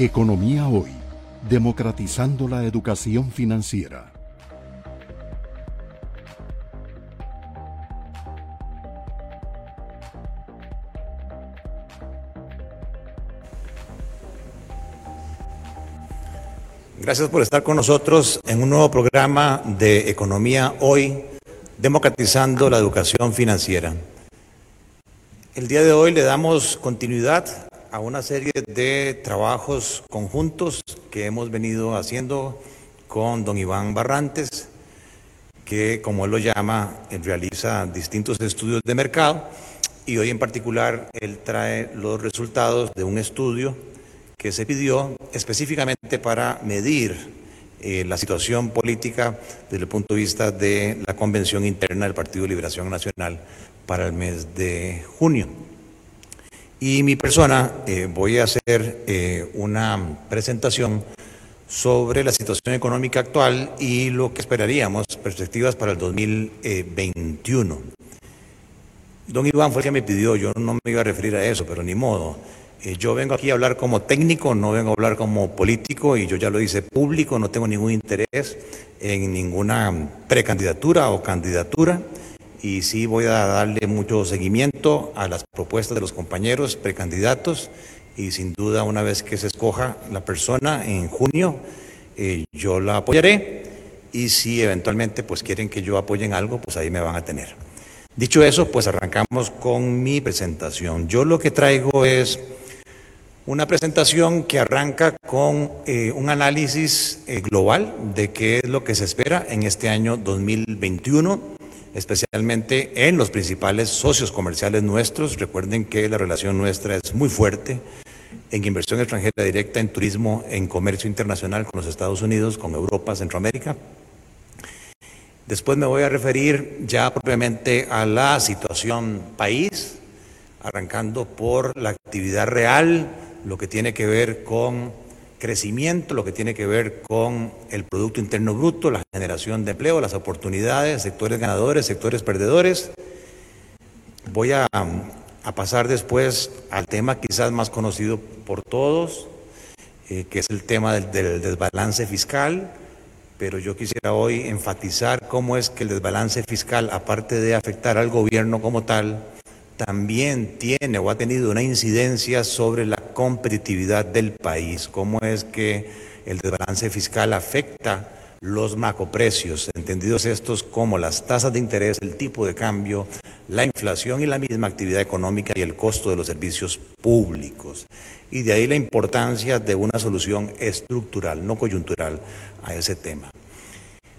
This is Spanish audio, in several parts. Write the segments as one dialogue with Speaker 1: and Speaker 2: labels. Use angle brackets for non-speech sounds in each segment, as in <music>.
Speaker 1: Economía Hoy, democratizando la educación financiera.
Speaker 2: Gracias por estar con nosotros en un nuevo programa de Economía Hoy, democratizando la educación financiera. El día de hoy le damos continuidad a una serie de trabajos conjuntos que hemos venido haciendo con don Iván Barrantes, que como él lo llama, realiza distintos estudios de mercado y hoy en particular él trae los resultados de un estudio que se pidió específicamente para medir eh, la situación política desde el punto de vista de la convención interna del Partido Liberación Nacional para el mes de junio. Y mi persona eh, voy a hacer eh, una presentación sobre la situación económica actual y lo que esperaríamos, perspectivas para el 2021. Don Iván fue el que me pidió, yo no me iba a referir a eso, pero ni modo. Eh, yo vengo aquí a hablar como técnico, no vengo a hablar como político y yo ya lo hice público, no tengo ningún interés en ninguna precandidatura o candidatura y sí voy a darle mucho seguimiento a las propuestas de los compañeros precandidatos y sin duda una vez que se escoja la persona en junio, eh, yo la apoyaré y si eventualmente pues quieren que yo apoyen algo, pues ahí me van a tener. Dicho eso, pues arrancamos con mi presentación. Yo lo que traigo es una presentación que arranca con eh, un análisis eh, global de qué es lo que se espera en este año 2021 especialmente en los principales socios comerciales nuestros. Recuerden que la relación nuestra es muy fuerte en inversión extranjera directa, en turismo, en comercio internacional con los Estados Unidos, con Europa, Centroamérica. Después me voy a referir ya propiamente a la situación país, arrancando por la actividad real, lo que tiene que ver con crecimiento, lo que tiene que ver con el Producto Interno Bruto, la generación de empleo, las oportunidades, sectores ganadores, sectores perdedores. Voy a, pasar después al tema quizás más conocido por todos, eh, que es el tema del desbalance fiscal, pero yo quisiera hoy enfatizar cómo es que el desbalance fiscal, aparte de afectar al gobierno como tal, también tiene o ha tenido una incidencia sobre la competitividad del país, cómo es que el desbalance fiscal afecta los macroprecios, entendidos estos como las tasas de interés, el tipo de cambio, la inflación y la misma actividad económica y el costo de los servicios públicos. Y de ahí la importancia de una solución estructural, no coyuntural, a ese tema.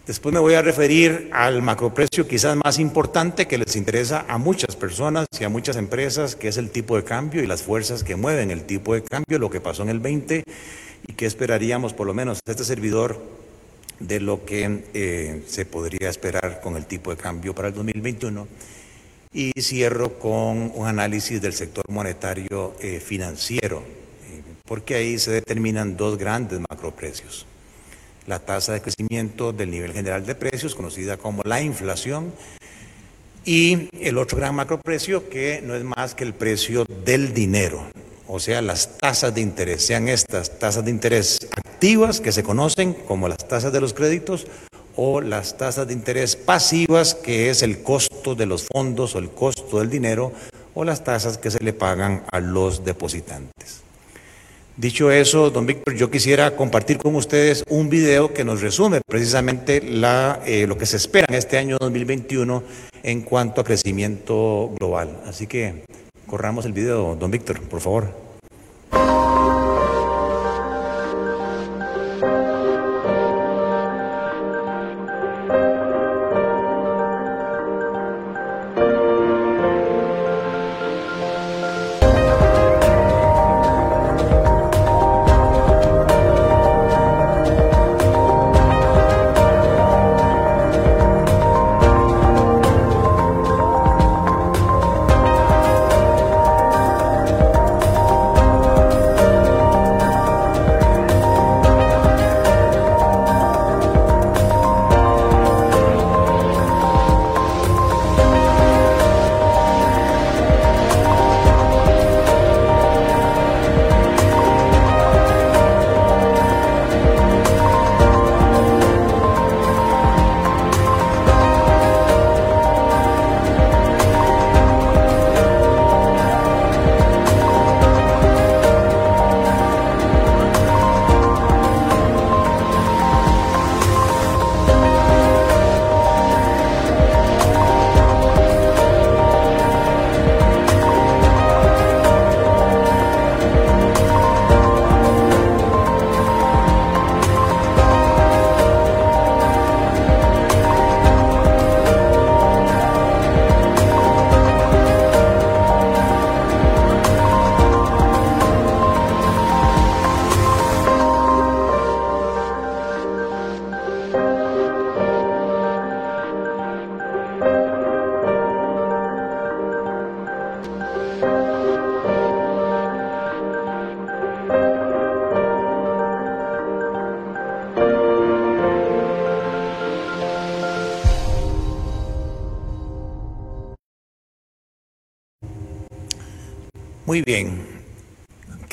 Speaker 2: Después me voy a referir al macroprecio quizás más importante que les interesa a muchas personas y a muchas empresas, que es el tipo de cambio y las fuerzas que mueven el tipo de cambio, lo que pasó en el 20 y que esperaríamos por lo menos este servidor de lo que eh, se podría esperar con el tipo de cambio para el 2021. Y cierro con un análisis del sector monetario eh, financiero, eh, porque ahí se determinan dos grandes macroprecios la tasa de crecimiento del nivel general de precios, conocida como la inflación, y el otro gran macroprecio que no es más que el precio del dinero, o sea, las tasas de interés, sean estas tasas de interés activas que se conocen como las tasas de los créditos o las tasas de interés pasivas que es el costo de los fondos o el costo del dinero o las tasas que se le pagan a los depositantes. Dicho eso, don Víctor, yo quisiera compartir con ustedes un video que nos resume precisamente eh, lo que se espera en este año 2021 en cuanto a crecimiento global. Así que corramos el video, don Víctor, por favor.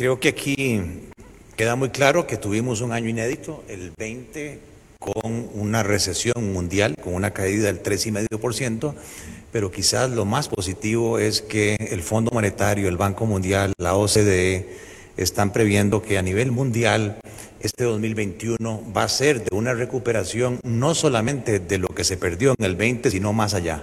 Speaker 2: Creo que aquí queda muy claro que tuvimos un año inédito, el 20, con una recesión mundial, con una caída del 3,5%, pero quizás lo más positivo es que el Fondo Monetario, el Banco Mundial, la OCDE, están previendo que a nivel mundial este 2021 va a ser de una recuperación no solamente de lo que se perdió en el 20, sino más allá.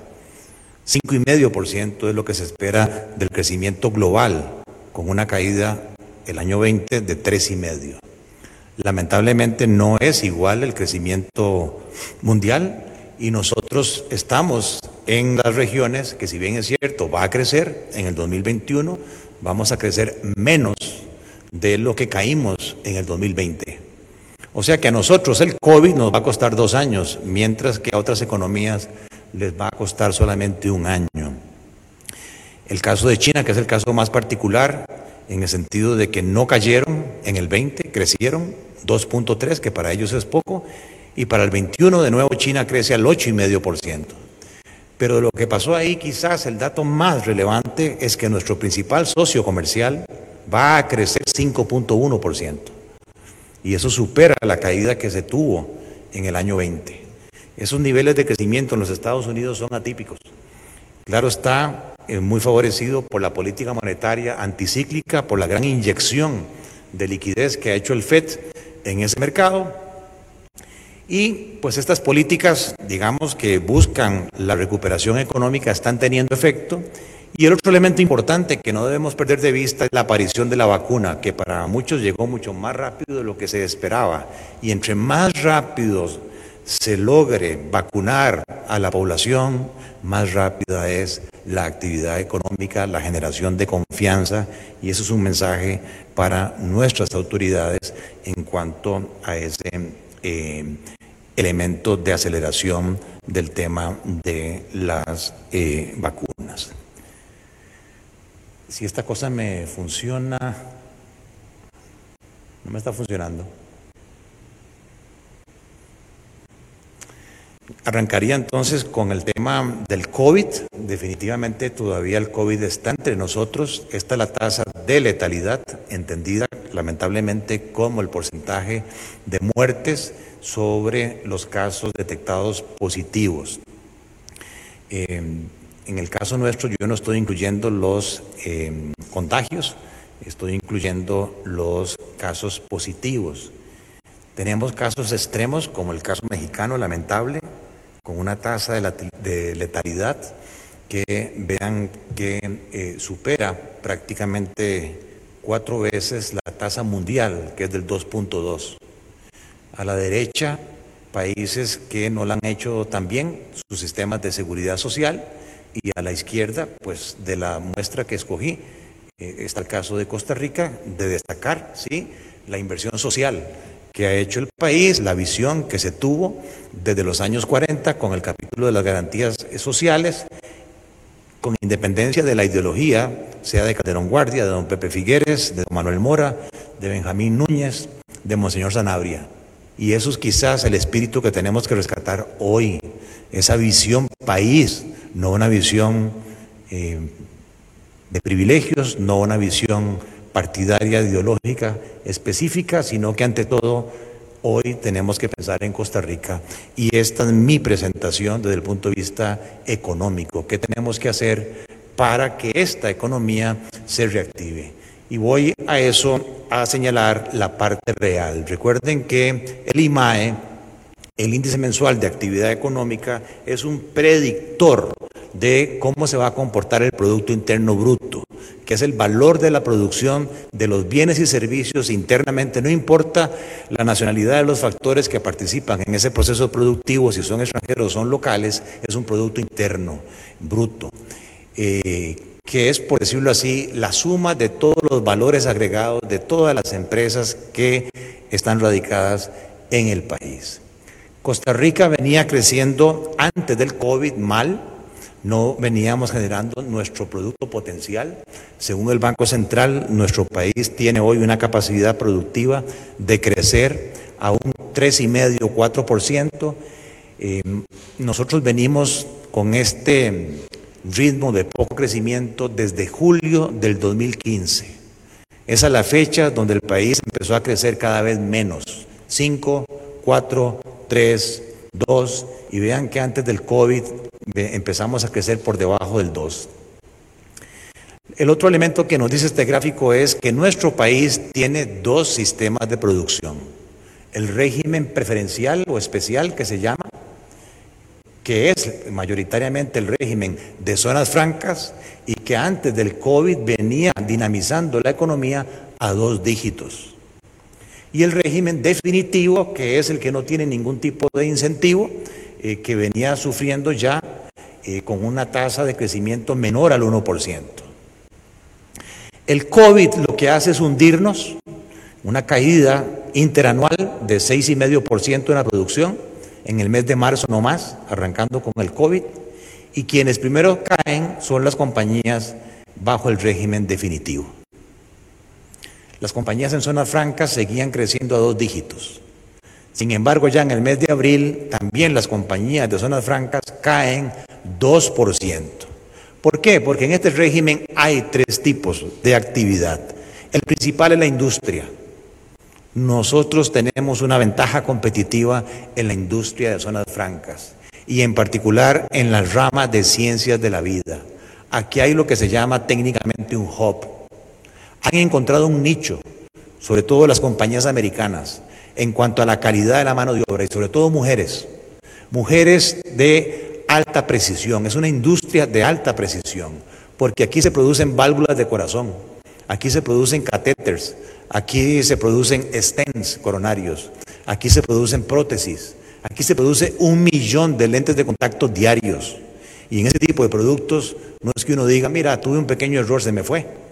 Speaker 2: 5,5% es lo que se espera del crecimiento global, con una caída el año 20 de 3,5%. Lamentablemente no es igual el crecimiento mundial y nosotros estamos en las regiones que si bien es cierto va a crecer en el 2021, vamos a crecer menos de lo que caímos en el 2020. O sea que a nosotros el COVID nos va a costar dos años, mientras que a otras economías les va a costar solamente un año. El caso de China, que es el caso más particular, en el sentido de que no cayeron en el 20, crecieron 2.3, que para ellos es poco, y para el 21 de nuevo China crece al 8,5%. Pero lo que pasó ahí quizás el dato más relevante es que nuestro principal socio comercial, va a crecer 5.1%. Y eso supera la caída que se tuvo en el año 20. Esos niveles de crecimiento en los Estados Unidos son atípicos. Claro está, muy favorecido por la política monetaria anticíclica, por la gran inyección de liquidez que ha hecho el FED en ese mercado. Y pues estas políticas, digamos, que buscan la recuperación económica están teniendo efecto y el otro elemento importante que no debemos perder de vista es la aparición de la vacuna, que para muchos llegó mucho más rápido de lo que se esperaba. Y entre más rápido se logre vacunar a la población, más rápida es la actividad económica, la generación de confianza, y eso es un mensaje para nuestras autoridades en cuanto a ese eh, elemento de aceleración del tema de las eh, vacunas si esta cosa me funciona, no me está funcionando. Arrancaría entonces con el tema del COVID. Definitivamente todavía el COVID está entre nosotros. Esta es la tasa de letalidad, entendida lamentablemente como el porcentaje de muertes sobre los casos detectados positivos. Eh, en el caso nuestro yo no estoy incluyendo los em, contagios, estoy incluyendo los casos positivos. Tenemos casos extremos como el caso mexicano lamentable, con una tasa de, letalidad que vean que eh, supera prácticamente cuatro veces la tasa mundial, que es del 2.2. A la derecha, países que no la han hecho tan bien, sus sistemas de seguridad social, y a la izquierda, pues de la muestra que escogí, eh, está el caso de Costa Rica, de destacar, ¿sí? La inversión social que ha hecho el país, la visión que se tuvo desde los años 40 con el capítulo de las garantías sociales, con independencia de la ideología, sea de Calderón Guardia, de don Pepe Figueres, de don Manuel Mora, de Benjamín Núñez, de Monseñor Sanabria. Y eso es quizás el espíritu que tenemos que rescatar hoy, esa visión país no una visión eh, de privilegios, no una visión partidaria, ideológica, específica, sino que ante todo hoy tenemos que pensar en Costa Rica. Y esta es mi presentación desde el punto de vista económico. ¿Qué tenemos que hacer para que esta economía se reactive? Y voy a eso a señalar la parte real. Recuerden que el IMAE, el índice mensual de actividad económica, es un predictor de cómo se va a comportar el Producto Interno Bruto, que es el valor de la producción de los bienes y servicios internamente, no importa la nacionalidad de los factores que participan en ese proceso productivo, si son extranjeros o son locales, es un Producto Interno Bruto. Eh, que es, por decirlo así, la suma de todos los valores agregados de todas las empresas que están radicadas en el país. Costa Rica venía creciendo antes del COVID mal, no veníamos generando nuestro producto potencial. Según el Banco Central, nuestro país tiene hoy una capacidad productiva de crecer a un 3,5-4%. Eh, nosotros venimos con este ritmo de poco crecimiento desde julio del 2015. Esa es la fecha donde el país empezó a crecer cada vez menos. 5, 4, 3, 2. Y vean que antes del COVID empezamos a crecer por debajo del 2. El otro elemento que nos dice este gráfico es que nuestro país tiene dos sistemas de producción. El régimen preferencial o especial que se llama, que es mayoritariamente el régimen de zonas francas y que antes del COVID venía dinamizando la economía a dos dígitos. Y el régimen definitivo, que es el que no tiene ningún tipo de incentivo, eh, que venía sufriendo ya eh, con una tasa de crecimiento menor al 1%. El COVID lo que hace es hundirnos, una caída interanual de 6,5% en la producción, en el mes de marzo no más, arrancando con el COVID, y quienes primero caen son las compañías bajo el régimen definitivo. Las compañías en zonas francas seguían creciendo a dos dígitos. Sin embargo, ya en el mes de abril, también las compañías de zonas francas caen 2%. ¿Por qué? Porque en este régimen hay tres tipos de actividad. El principal es la industria. Nosotros tenemos una ventaja competitiva en la industria de zonas francas y en particular en las ramas de ciencias de la vida. Aquí hay lo que se llama técnicamente un hub. Han encontrado un nicho, sobre todo las compañías americanas, en cuanto a la calidad de la mano de obra y sobre todo mujeres. Mujeres de alta precisión, es una industria de alta precisión, porque aquí se producen válvulas de corazón, aquí se producen catéteres, aquí se producen stents coronarios, aquí se producen prótesis, aquí se produce un millón de lentes de contacto diarios. Y en ese tipo de productos no es que uno diga, mira, tuve un pequeño error, se me fue.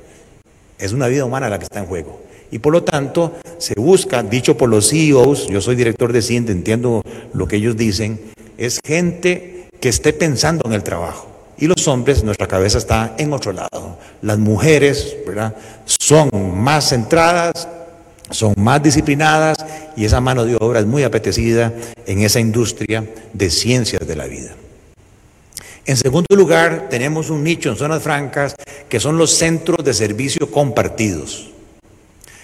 Speaker 2: Es una vida humana la que está en juego. Y por lo tanto, se busca, dicho por los CEOs, yo soy director de CIENTE, entiendo lo que ellos dicen, es gente que esté pensando en el trabajo. Y los hombres, nuestra cabeza está en otro lado. Las mujeres, ¿verdad? Son más centradas, son más disciplinadas y esa mano de obra es muy apetecida en esa industria de ciencias de la vida. En segundo lugar, tenemos un nicho en zonas francas que son los centros de servicio compartidos.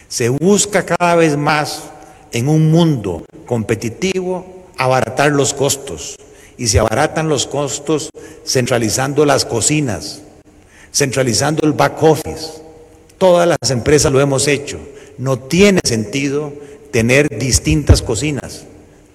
Speaker 2: Se busca cada vez más en un mundo competitivo abaratar los costos, y se abaratan los costos centralizando las cocinas, centralizando el back office. Todas las empresas lo hemos hecho. No tiene sentido tener distintas cocinas.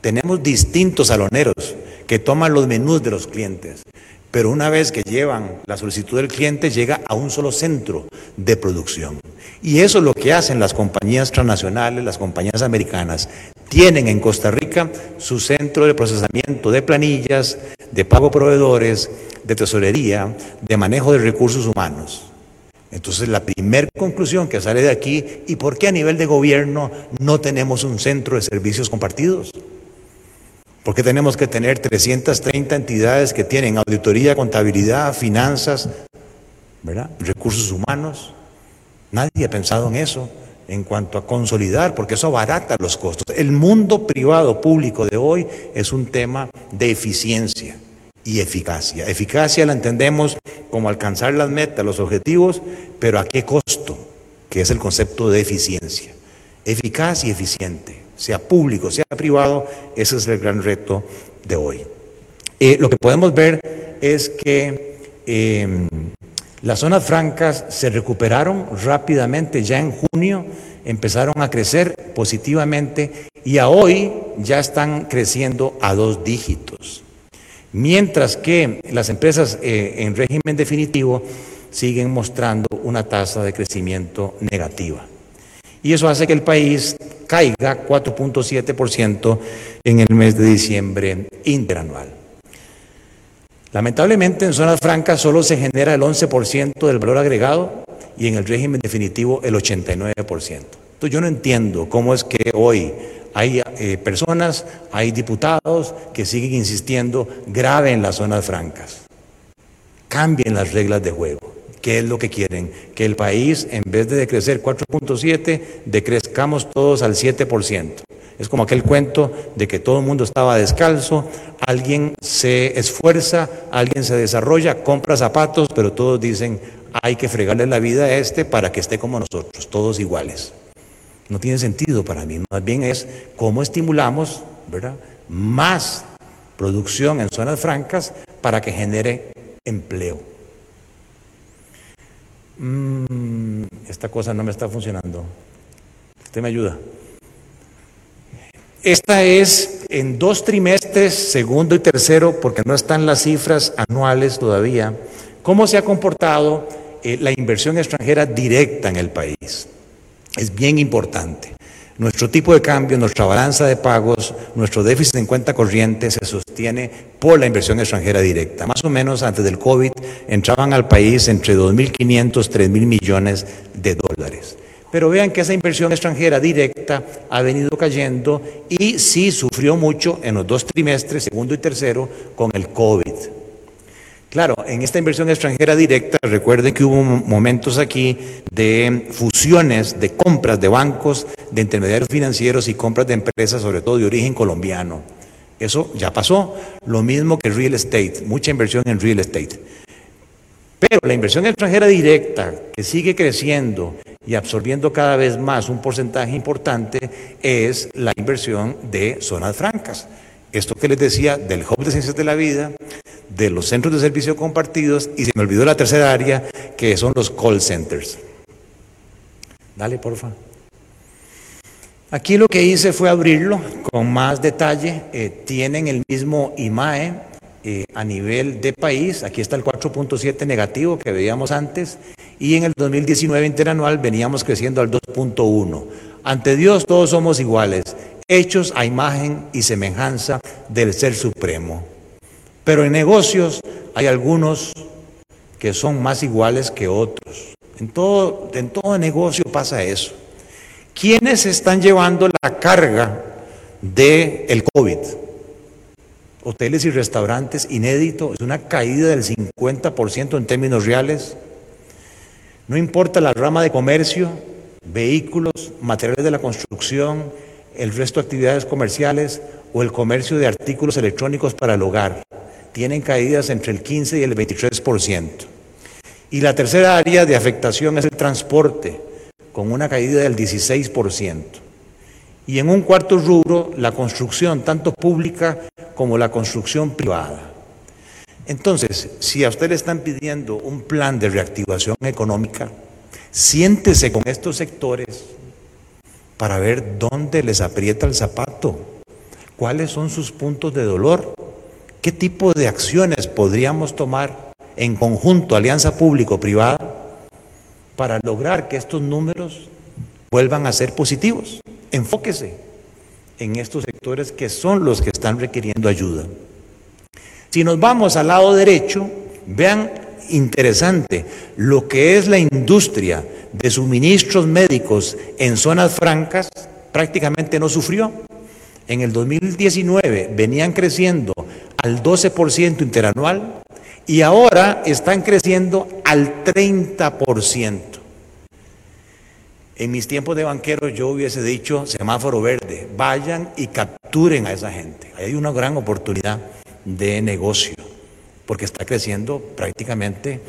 Speaker 2: Tenemos distintos saloneros que toman los menús de los clientes. Pero una vez que llevan la solicitud del cliente, llega a un solo centro de producción. Y eso es lo que hacen las compañías transnacionales, las compañías americanas. Tienen en Costa Rica su centro de procesamiento de planillas, de pago proveedores, de tesorería, de manejo de recursos humanos. Entonces la primera conclusión que sale de aquí, ¿y por qué a nivel de gobierno no tenemos un centro de servicios compartidos? ¿Por qué tenemos que tener 330 entidades que tienen auditoría, contabilidad, finanzas, ¿verdad? recursos humanos? Nadie ha pensado en eso en cuanto a consolidar, porque eso abarata los costos. El mundo privado público de hoy es un tema de eficiencia y eficacia. Eficacia la entendemos como alcanzar las metas, los objetivos, pero a qué costo, que es el concepto de eficiencia. Eficaz y eficiente sea público, sea privado, ese es el gran reto de hoy. Eh, lo que podemos ver es que em, las zonas francas se recuperaron rápidamente, ya en junio empezaron a crecer positivamente y a hoy ya están creciendo a dos dígitos. Mientras que las empresas eh, en régimen definitivo siguen mostrando una tasa de crecimiento negativa. Y eso hace que el país caiga 4.7% en el mes de diciembre interanual. Lamentablemente en zonas francas solo se genera el 11% del valor agregado y en el régimen definitivo el 89%. Entonces yo no entiendo cómo es que hoy hay eh, personas, hay diputados que siguen insistiendo grave en las zonas francas. Cambien las reglas de juego. ¿Qué es lo que quieren? Que el país, en vez de decrecer 4.7, decrezcamos todos al 7%. Es como aquel cuento de que todo el mundo estaba descalzo, alguien se esfuerza, alguien se desarrolla, compra zapatos, pero todos dicen, hay que fregarle la vida a este para que esté como nosotros, todos iguales. No tiene sentido para mí, más bien es cómo estimulamos ¿verdad? más producción en zonas francas para que genere empleo. Mm, esta cosa no me está funcionando. Usted me ayuda. Esta es en dos trimestres, segundo y tercero, porque no están las cifras anuales todavía, cómo se ha comportado eh, la inversión extranjera directa en el país. Es bien importante. Nuestro tipo de cambio, nuestra balanza de pagos, nuestro déficit en cuenta corriente se sostiene por la inversión extranjera directa. Más o menos antes del COVID entraban al país entre 2.500, 3.000 millones de dólares. Pero vean que esa inversión extranjera directa ha venido cayendo y sí sufrió mucho en los dos trimestres, segundo y tercero, con el COVID. Claro, en esta inversión extranjera directa, recuerden que hubo momentos aquí de fusiones, de compras de bancos, de intermediarios financieros y compras de empresas, sobre todo de origen colombiano. Eso ya pasó. Lo mismo que real estate, mucha inversión en real estate. Pero la inversión extranjera directa, que sigue creciendo y absorbiendo cada vez más un porcentaje importante, es la inversión de zonas francas. Esto que les decía del Hub de Ciencias de la Vida, de los centros de servicio compartidos y se me olvidó la tercera área, que son los call centers. Dale, porfa. Aquí lo que hice fue abrirlo con más detalle. Eh, tienen el mismo IMAE, eh, a nivel de país, aquí está el 4.7 negativo que veíamos antes, y en el 2019 interanual veníamos creciendo al 2.1. Ante Dios todos somos iguales, hechos a imagen y semejanza del Ser Supremo. Pero en negocios hay algunos que son más iguales que otros. En todo, en todo negocio pasa eso. ¿Quiénes están llevando la carga del el COVID? hoteles y restaurantes inédito, es una caída del 50% en términos reales. No importa la rama de comercio, vehículos, materiales de la construcción, el resto de actividades comerciales o el comercio de artículos electrónicos para el hogar. Tienen caídas entre el 15 y el 23%. Y la tercera área de afectación es el transporte, con una caída del 16% y en un cuarto rubro la construcción, tanto pública como la construcción privada. Entonces, si a usted le están pidiendo un plan de reactivación económica, siéntese con estos sectores para ver dónde les aprieta el zapato, cuáles son sus puntos de dolor, qué tipo de acciones podríamos tomar en conjunto, alianza público-privada, para lograr que estos números vuelvan a ser positivos. Enfóquese en estos sectores que son los que están requiriendo ayuda. Si nos vamos al lado derecho, vean interesante lo que es la industria de suministros médicos en zonas francas, prácticamente no sufrió. En el 2019 venían creciendo al 12% interanual y ahora están creciendo al 30%. En mis tiempos de banquero yo hubiese dicho semáforo verde, vayan y capturen a esa gente. Hay una gran oportunidad de negocio, porque está creciendo prácticamente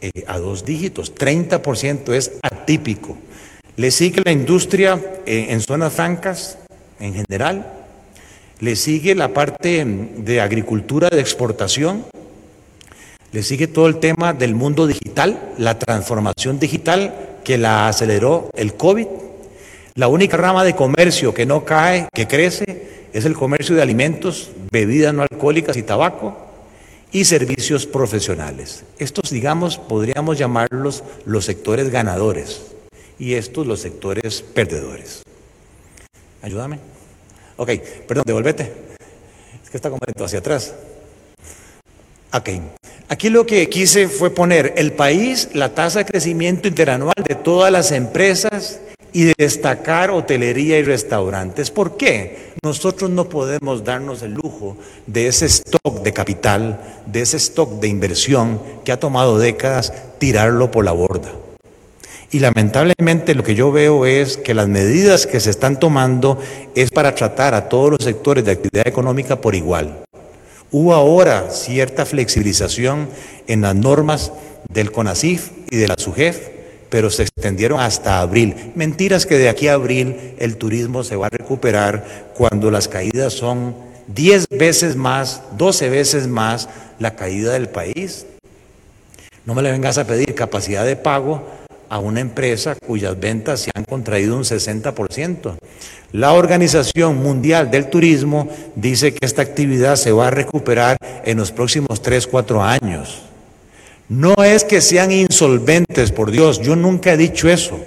Speaker 2: eh, a dos dígitos, 30% es atípico. Le sigue la industria eh, en zonas francas en general, le sigue la parte de agricultura de exportación, le sigue todo el tema del mundo digital, la transformación digital que la aceleró el COVID. La única rama de comercio que no cae, que crece, es el comercio de alimentos, bebidas no alcohólicas y tabaco y servicios profesionales. Estos, digamos, podríamos llamarlos los sectores ganadores y estos los sectores perdedores. Ayúdame. Ok, perdón, devuélvete. Es que está como hacia atrás. Ok. Aquí lo que quise fue poner el país, la tasa de crecimiento interanual de todas las empresas y destacar hotelería y restaurantes. ¿Por qué? Nosotros no podemos darnos el lujo de ese stock de capital, de ese stock de inversión que ha tomado décadas, tirarlo por la borda. Y lamentablemente lo que yo veo es que las medidas que se están tomando es para tratar a todos los sectores de actividad económica por igual. Hubo ahora cierta flexibilización en las normas del CONACIF y de la SUGEF, pero se extendieron hasta abril. Mentiras que de aquí a abril el turismo se va a recuperar cuando las caídas son 10 veces más, 12 veces más la caída del país. No me le vengas a pedir capacidad de pago a una empresa cuyas ventas se han contraído un 60%. La Organización Mundial del Turismo dice que esta actividad se va a recuperar en los próximos 3, 4 años. No es que sean insolventes, por Dios, yo nunca he dicho eso.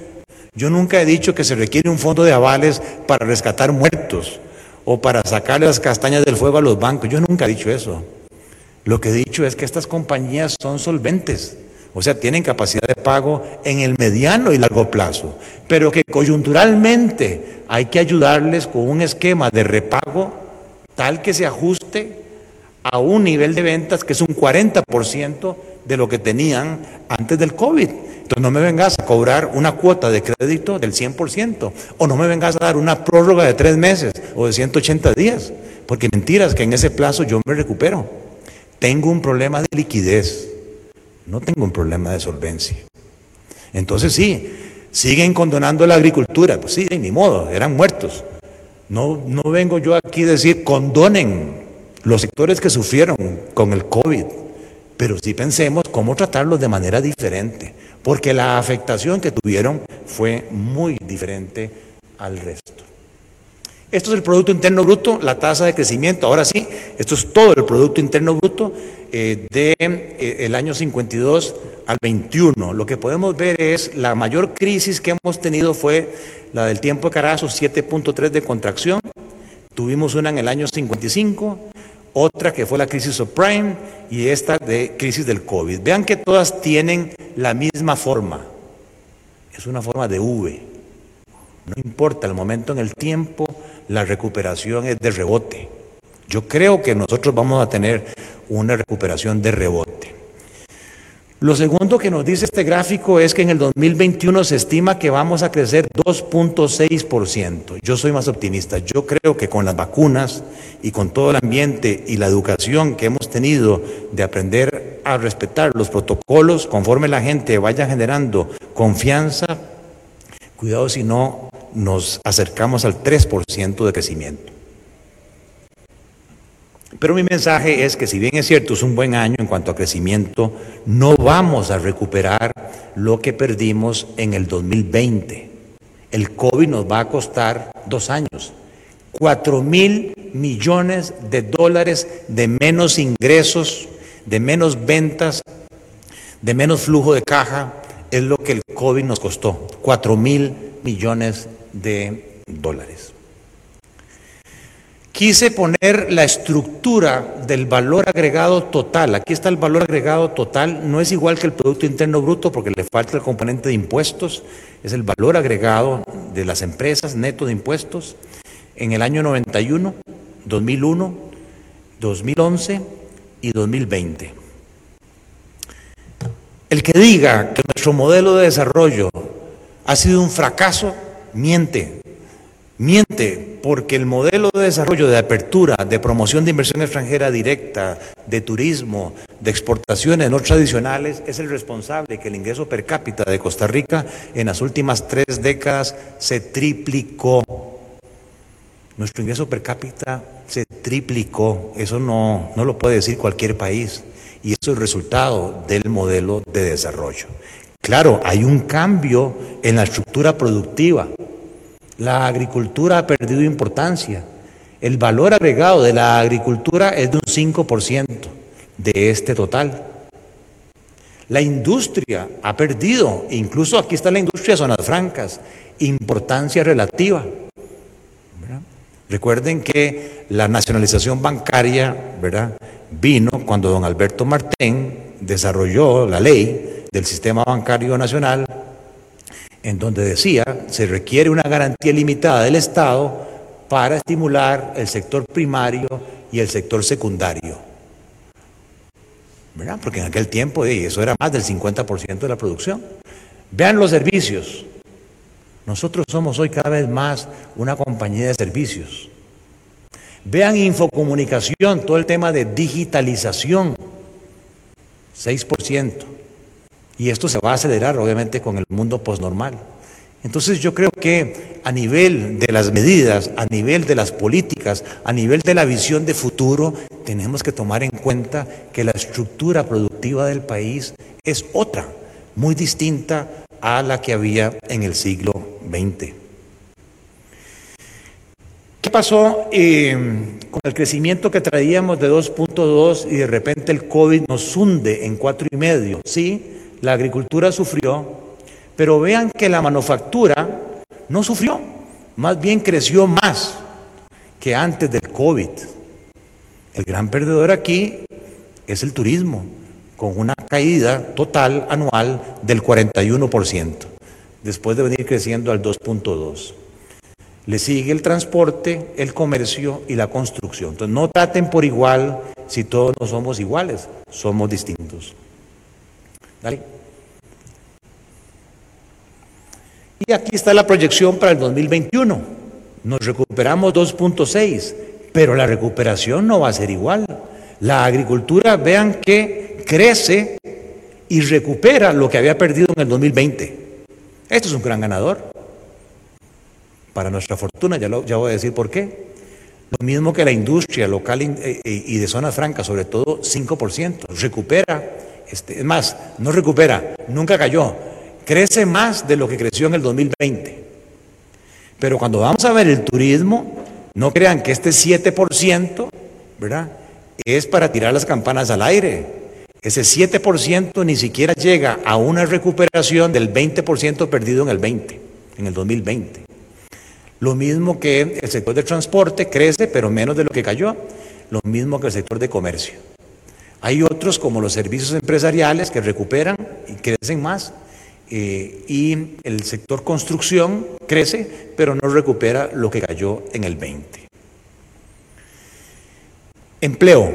Speaker 2: Yo nunca he dicho que se requiere un fondo de avales para rescatar muertos o para sacarle las castañas del fuego a los bancos. Yo nunca he dicho eso. Lo que he dicho es que estas compañías son solventes, o sea, tienen capacidad de pago en el mediano y largo plazo, pero que coyunturalmente hay que ayudarles con un esquema de repago tal que se ajuste a un nivel de ventas que es un 40% de lo que tenían antes del COVID. Entonces no me vengas a cobrar una cuota de crédito del 100% o no me vengas a dar una prórroga de tres meses o de 180 días, porque mentiras que en ese plazo yo me recupero. Tengo un problema de liquidez, no tengo un problema de solvencia. Entonces sí, siguen condonando la agricultura, pues sí, ni modo, eran muertos. No, no vengo yo aquí a decir condonen los sectores que sufrieron con el COVID, pero sí pensemos cómo tratarlos de manera diferente, porque la afectación que tuvieron fue muy diferente al resto. Esto es el Producto Interno Bruto, la tasa de crecimiento. Ahora sí, esto es todo el Producto Interno Bruto del eh, de, eh, año 52 al 21. Lo que podemos ver es la mayor crisis que hemos tenido fue la del tiempo de Carazo, 7.3 de contracción. Tuvimos una en el año 55, otra que fue la crisis subprime y esta de crisis del COVID. Vean que todas tienen la misma forma. Es una forma de V. No importa el momento en el tiempo, la recuperación es de rebote. Yo creo que nosotros vamos a tener una recuperación de rebote. Lo segundo que nos dice este gráfico es que en el 2021 se estima que vamos a crecer 2.6%. Yo soy más optimista. Yo creo que con las vacunas y con todo el ambiente y la educación que hemos tenido de aprender a respetar los protocolos conforme la gente vaya generando confianza, cuidado si no nos acercamos al 3% de crecimiento. Pero mi mensaje es que si bien es cierto, es un buen año en cuanto a crecimiento, no vamos a recuperar lo que perdimos en el 2020. El COVID nos va a costar dos años, cuatro mil millones de dólares de menos ingresos, de menos ventas, de menos flujo de caja, es lo que el COVID nos costó, cuatro mil millones de dólares. Quise poner la estructura del valor agregado total. Aquí está el valor agregado total. No es igual que el Producto Interno Bruto porque le falta el componente de impuestos. Es el valor agregado de las empresas neto de impuestos en el año 91, 2001, 2011 y 2020. El que diga que nuestro modelo de desarrollo ha sido un fracaso, miente. Miente porque el modelo de desarrollo, de apertura, de promoción de inversión extranjera directa, de turismo, de exportaciones no tradicionales, es el responsable que el ingreso per cápita de Costa Rica en las últimas tres décadas se triplicó. Nuestro ingreso per cápita se triplicó. Eso no, no lo puede decir cualquier país. Y eso es el resultado del modelo de desarrollo. Claro, hay un cambio en la estructura productiva. La agricultura ha perdido importancia. El valor agregado de la agricultura es de un 5% de este total. La industria ha perdido, incluso aquí está la industria de zonas francas, importancia relativa. Recuerden que la nacionalización bancaria ¿verdad? vino cuando don Alberto Martín desarrolló la ley del sistema bancario nacional en donde decía, se requiere una garantía limitada del Estado para estimular el sector primario y el sector secundario. ¿Verdad? Porque en aquel tiempo eso era más del 50% de la producción. Vean los servicios. Nosotros somos hoy cada vez más una compañía de servicios. Vean infocomunicación, todo el tema de digitalización, 6%. Y esto se va a acelerar obviamente con el mundo postnormal. Entonces yo creo que a nivel de las medidas, a nivel de las políticas, a nivel de la visión de futuro, tenemos que tomar en cuenta que la estructura productiva del país es otra, muy distinta a la que había en el siglo XX. ¿Qué pasó eh, con el crecimiento que traíamos de 2.2 y de repente el COVID nos hunde en 4,5? Sí, la agricultura sufrió, pero vean que la manufactura no sufrió, más bien creció más que antes del COVID. El gran perdedor aquí es el turismo, con una caída total anual del 41%, después de venir creciendo al 2.2%. Le sigue el transporte, el comercio y la construcción. Entonces no traten por igual si todos no somos iguales, somos distintos. Dale. Y aquí está la proyección para el 2021. Nos recuperamos 2.6, pero la recuperación no va a ser igual. La agricultura, vean que crece y recupera lo que había perdido en el 2020. Esto es un gran ganador. Para nuestra fortuna, ya, lo, ya voy a decir por qué. Lo mismo que la industria local eh, eh, y de zonas francas, sobre todo 5%, recupera, este, es más, no recupera, nunca cayó, crece más de lo que creció en el 2020. Pero cuando vamos a ver el turismo, no crean que este 7%, ¿verdad? Es para tirar las campanas al aire. Ese 7% ni siquiera llega a una recuperación del 20% perdido en el 20, en el 2020. Lo mismo que el sector de transporte crece, pero menos de lo que cayó. Lo mismo que el sector de comercio. Hay otros como los servicios empresariales que recuperan y crecen más. Eh, y el sector construcción crece, pero no recupera lo que cayó en el 20. Empleo.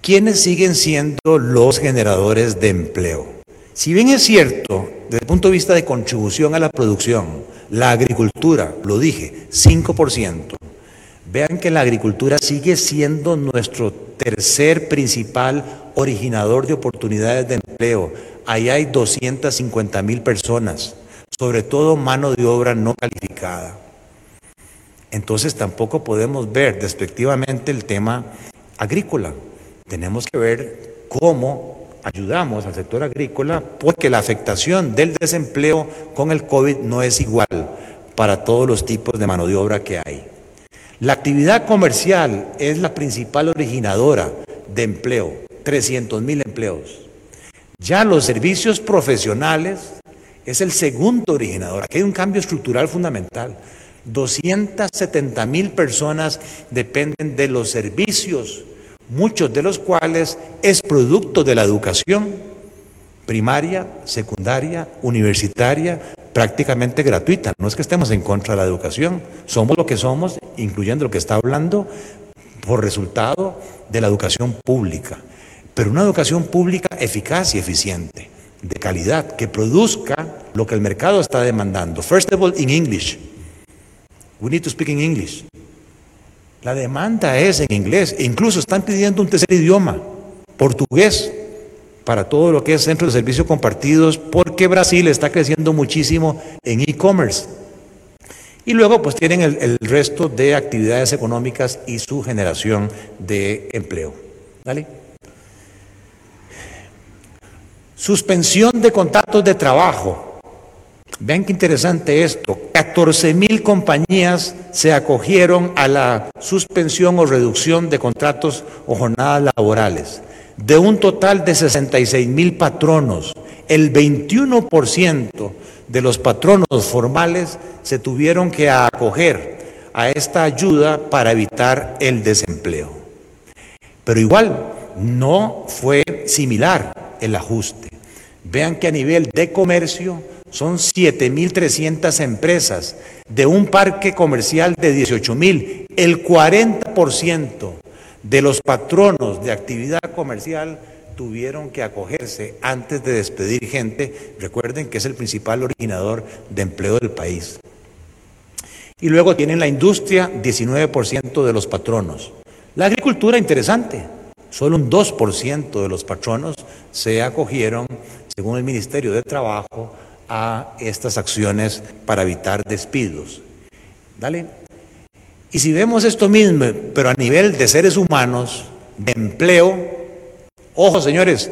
Speaker 2: ¿Quiénes siguen siendo los generadores de empleo? Si bien es cierto, desde el punto de vista de contribución a la producción, la agricultura, lo dije, 5%, vean que la agricultura sigue siendo nuestro tercer principal originador de oportunidades de empleo ahí hay 250 mil personas, sobre todo mano de obra no calificada. Entonces tampoco podemos ver despectivamente el tema agrícola. Tenemos que ver cómo ayudamos al sector agrícola porque la afectación del desempleo con el COVID no es igual para todos los tipos de mano de obra que hay. La actividad comercial es la principal originadora de empleo, 300 mil empleos. Ya los servicios profesionales es el segundo originador. Aquí hay un cambio estructural fundamental. 270 mil personas dependen de los servicios, muchos de los cuales es producto de la educación primaria, secundaria, universitaria, prácticamente gratuita. No es que estemos en contra de la educación, somos lo que somos, incluyendo lo que está hablando, por resultado de la educación pública pero una educación pública eficaz y eficiente, de calidad, que produzca lo que el mercado está demandando. First of all, in English. We need to speak in English. La demanda es en inglés, incluso están pidiendo un tercer idioma, portugués, para todo lo que es centro de servicios compartidos, porque Brasil está creciendo muchísimo en e-commerce. Y luego pues tienen el, el, resto de actividades económicas y su generación de empleo. ¿Dale? Suspensión de contratos de trabajo. Vean qué interesante esto. 14 mil compañías se acogieron a la suspensión o reducción de contratos o jornadas laborales. De un total de 66 mil patronos, el 21% de los patronos formales se tuvieron que acoger a esta ayuda para evitar el desempleo. Pero igual, no fue similar el ajuste. Vean que a nivel de comercio son 7.300 empresas de un parque comercial de 18.000. El 40% de los patronos de actividad comercial tuvieron que acogerse antes de despedir gente. Recuerden que es el principal originador de empleo del país. Y luego tienen la industria, 19% de los patronos. La agricultura, interesante. Solo un 2% de los patronos se acogieron, según el Ministerio de Trabajo, a estas acciones para evitar despidos. ¿Dale? Y si vemos esto mismo, pero a nivel de seres humanos, de empleo, ojo señores,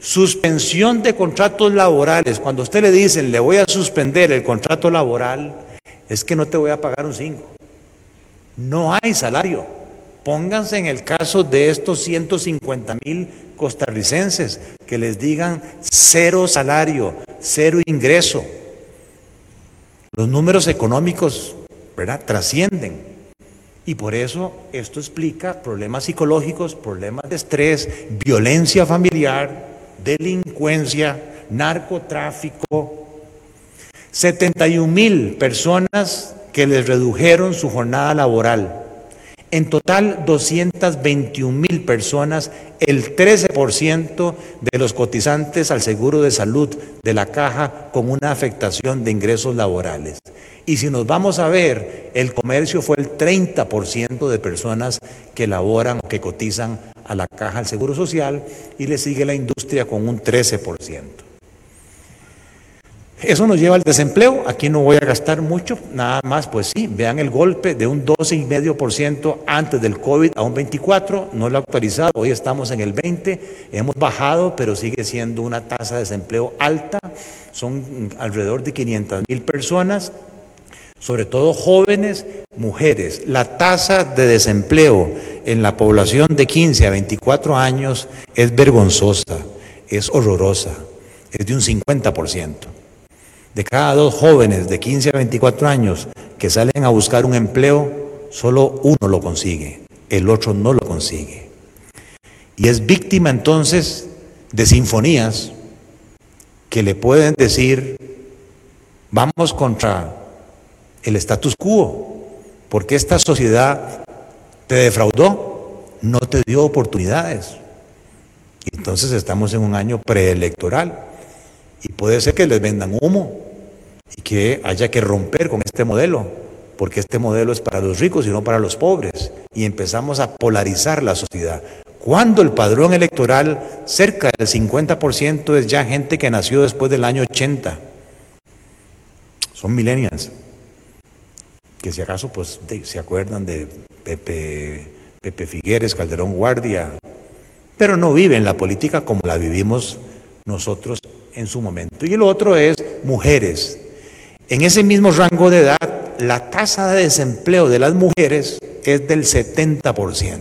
Speaker 2: suspensión de contratos laborales, cuando usted le dicen le voy a suspender el contrato laboral, es que no te voy a pagar un 5. No hay salario. Pónganse en el caso de estos 150 mil costarricenses que les digan cero salario, cero ingreso. Los números económicos ¿verdad? trascienden. Y por eso esto explica problemas psicológicos, problemas de estrés, violencia familiar, delincuencia, narcotráfico. 71 mil personas que les redujeron su jornada laboral. En total, 221 mil personas, el 13% de los cotizantes al seguro de salud de la caja con una afectación de ingresos laborales. Y si nos vamos a ver, el comercio fue el 30% de personas que laboran o que cotizan a la caja del seguro social y le sigue la industria con un 13%. Eso nos lleva al desempleo. Aquí no voy a gastar mucho, nada más, pues sí, vean el golpe de un 12,5% antes del COVID a un 24%, no lo he actualizado, hoy estamos en el 20%, hemos bajado, pero sigue siendo una tasa de desempleo alta, son alrededor de 500 mil personas, sobre todo jóvenes, mujeres. La tasa de desempleo en la población de 15 a 24 años es vergonzosa, es horrorosa, es de un 50%. De cada dos jóvenes de 15 a 24 años que salen a buscar un empleo, solo uno lo consigue, el otro no lo consigue. Y es víctima entonces de sinfonías que le pueden decir, vamos contra el status quo, porque esta sociedad te defraudó, no te dio oportunidades. Entonces estamos en un año preelectoral y puede ser que les vendan humo y que haya que romper con este modelo, porque este modelo es para los ricos y no para los pobres. Y empezamos a polarizar la sociedad. Cuando el padrón electoral, cerca del 50% es ya gente que nació después del año 80. Son millennials. Que si acaso pues se acuerdan de Pepe, Pepe Figueres, Calderón Guardia, pero no viven la política como la vivimos nosotros en su momento. Y el otro es mujeres. En ese mismo rango de edad, la tasa de desempleo de las mujeres es del 70%.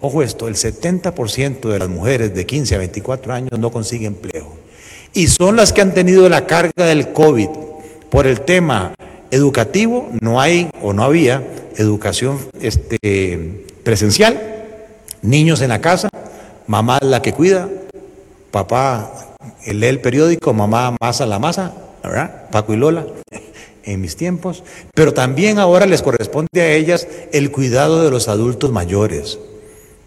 Speaker 2: Ojo esto, el 70% de las mujeres de 15 a 24 años no consiguen empleo. Y son las que han tenido la carga del COVID. Por el tema educativo, no hay o no había educación este, presencial, niños en la casa, mamá la que cuida, papá lee el periódico, mamá masa la masa, ¿verdad? Paco y Lola, <laughs> en mis tiempos. Pero también ahora les corresponde a ellas el cuidado de los adultos mayores,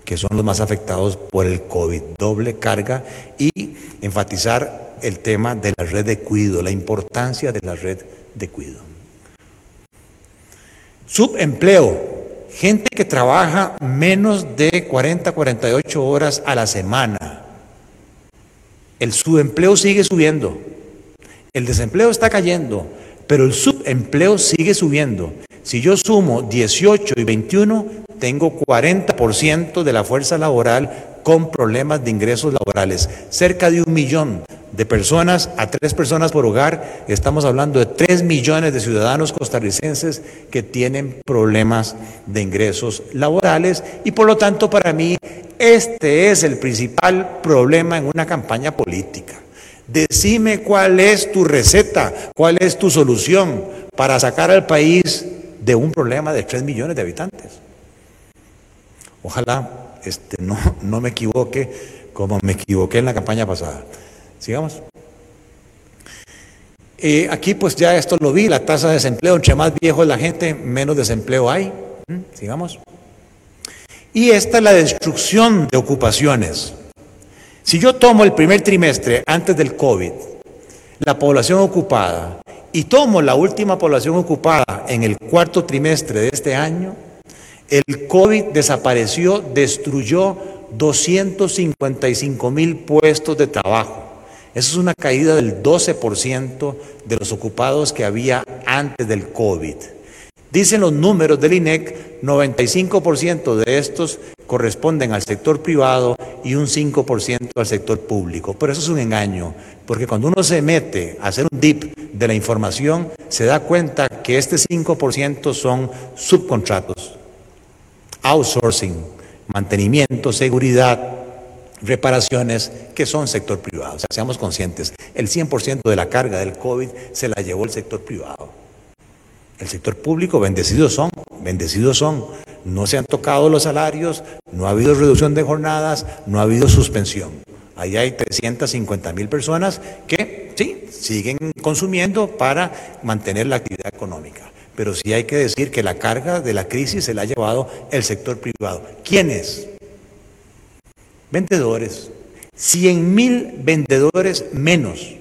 Speaker 2: que son los más afectados por el COVID, doble carga y enfatizar el tema de la red de cuido, la importancia de la red de cuido. Subempleo, gente que trabaja menos de 40, 48 horas a la semana el subempleo sigue subiendo, el desempleo está cayendo, pero el subempleo sigue subiendo. Si yo sumo 18 y 21, tengo 40% de la fuerza laboral con problemas de ingresos laborales. Cerca de un millón de personas a tres personas por hogar. Estamos hablando de tres millones de ciudadanos costarricenses que tienen problemas de ingresos laborales y por lo tanto para mí este es el principal problema en una campaña política. Decime cuál es tu receta, cuál es tu solución para sacar al país de un problema de 3 millones de habitantes. Ojalá este, no, no me equivoque como me equivoqué en la campaña pasada. Sigamos. Eh, aquí pues ya esto lo vi, la tasa de desempleo, entre más viejo es la gente, menos desempleo hay. ¿Mm? Sigamos. Y esta es la destrucción de ocupaciones. Si yo tomo el primer trimestre antes del COVID, la población ocupada, y tomo la última población ocupada en el cuarto trimestre de este año, el COVID desapareció, destruyó 255 mil puestos de trabajo. Eso es una caída del 12% de los ocupados que había antes del COVID. Dicen los números del INEC, 95% de estos corresponden al sector privado y un 5% al sector público. Pero eso es un engaño, porque cuando uno se mete a hacer un dip de la información, se da cuenta que este 5% son subcontratos, outsourcing, mantenimiento, seguridad, reparaciones que son sector privado. O sea, seamos conscientes, el 100% de la carga del COVID se la llevó el sector privado. El sector público, bendecidos son, bendecidos son. No se han tocado los salarios, no ha habido reducción de jornadas, no ha habido suspensión. Ahí hay 350 mil personas que sí, siguen consumiendo para mantener la actividad económica. Pero sí hay que decir que la carga de la crisis se la ha llevado el sector privado. ¿Quiénes? Vendedores. 100 mil vendedores menos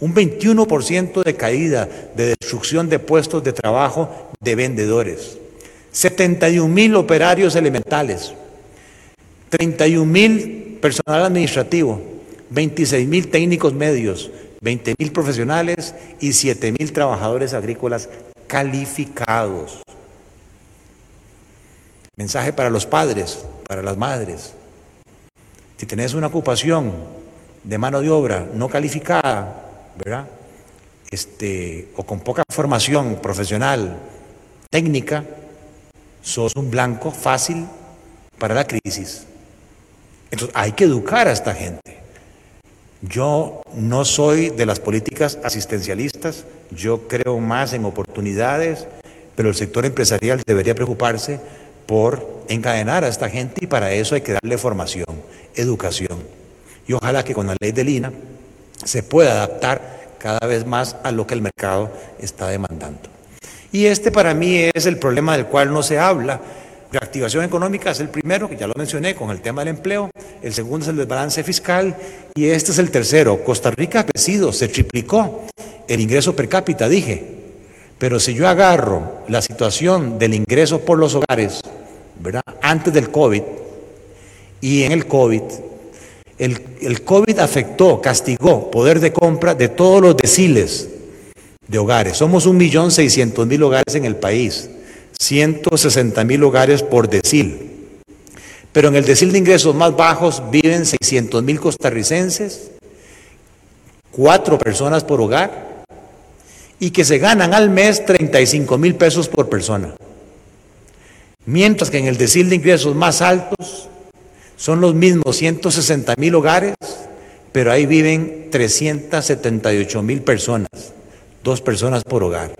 Speaker 2: un 21% de caída, de destrucción de puestos de trabajo de vendedores, 71 mil operarios elementales, 31 mil personal administrativo, 26 mil técnicos medios, 20 mil profesionales y 7 mil trabajadores agrícolas calificados. Mensaje para los padres, para las madres. Si tenés una ocupación de mano de obra no calificada, ¿verdad? Este, o con poca formación profesional, técnica, sos un blanco fácil para la crisis. Entonces hay que educar a esta gente. Yo no soy de las políticas asistencialistas, yo creo más en oportunidades, pero el sector empresarial debería preocuparse por encadenar a esta gente y para eso hay que darle formación, educación. Y ojalá que con la ley de Lina se puede adaptar cada vez más a lo que el mercado está demandando. Y este para mí es el problema del cual no se habla. Reactivación económica es el primero, que ya lo mencioné con el tema del empleo, el segundo es el desbalance fiscal y este es el tercero. Costa Rica ha crecido, se triplicó el ingreso per cápita, dije. Pero si yo agarro la situación del ingreso por los hogares, ¿verdad? Antes del COVID y en el COVID, el, COVID afectó, castigó poder de compra de todos los deciles de hogares. Somos un millón seiscientos mil hogares en el país, 160 mil hogares por decil. Pero en el decil de ingresos más bajos viven 600 mil costarricenses, cuatro personas por hogar, y que se ganan al mes 35 mil pesos por persona. Mientras que en el decil de ingresos más altos son los mismos 160 mil hogares, pero ahí viven 378 mil personas, dos personas por hogar.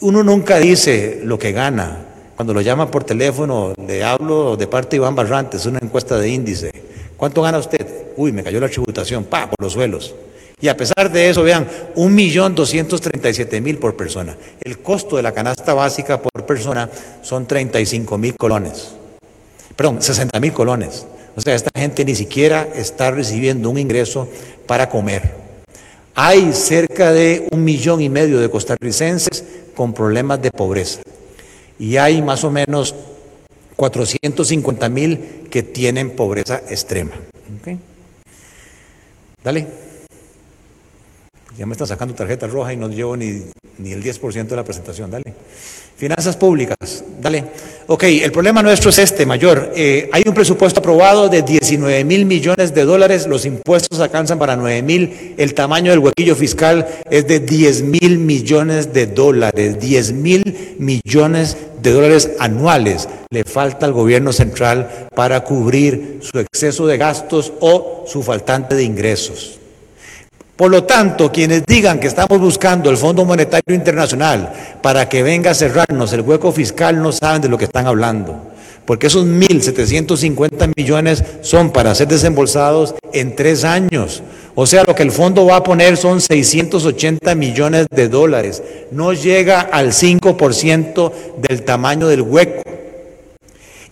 Speaker 2: Uno nunca dice lo que gana. Cuando lo llama por teléfono, le hablo de parte de Iván Barrantes, una encuesta de índice. ¿Cuánto gana usted? Uy, me cayó la tributación, pa, por los suelos. Y a pesar de eso, vean, un millón doscientos treinta y siete mil por persona. El costo de la canasta básica por persona son 35 mil colones perdón, 60 mil colones. O sea, esta gente ni siquiera está recibiendo un ingreso para comer. Hay cerca de un millón y medio de costarricenses con problemas de pobreza. Y hay más o menos 450 mil que tienen pobreza extrema. Dale. Ya me están sacando tarjeta roja y no llevo ni, ni el 10% de la presentación. Dale. Finanzas públicas, dale. Ok, el problema nuestro es este, mayor. Eh, hay un presupuesto aprobado de 19 mil millones de dólares, los impuestos alcanzan para 9 mil, el tamaño del huequillo fiscal es de 10 mil millones de dólares, 10 mil millones de dólares anuales le falta al gobierno central para cubrir su exceso de gastos o su faltante de ingresos. Por lo tanto, quienes digan que estamos buscando el Fondo Monetario Internacional para que venga a cerrarnos el hueco fiscal no saben de lo que están hablando. Porque esos 1.750 millones son para ser desembolsados en tres años. O sea, lo que el fondo va a poner son 680 millones de dólares. No llega al 5% del tamaño del hueco.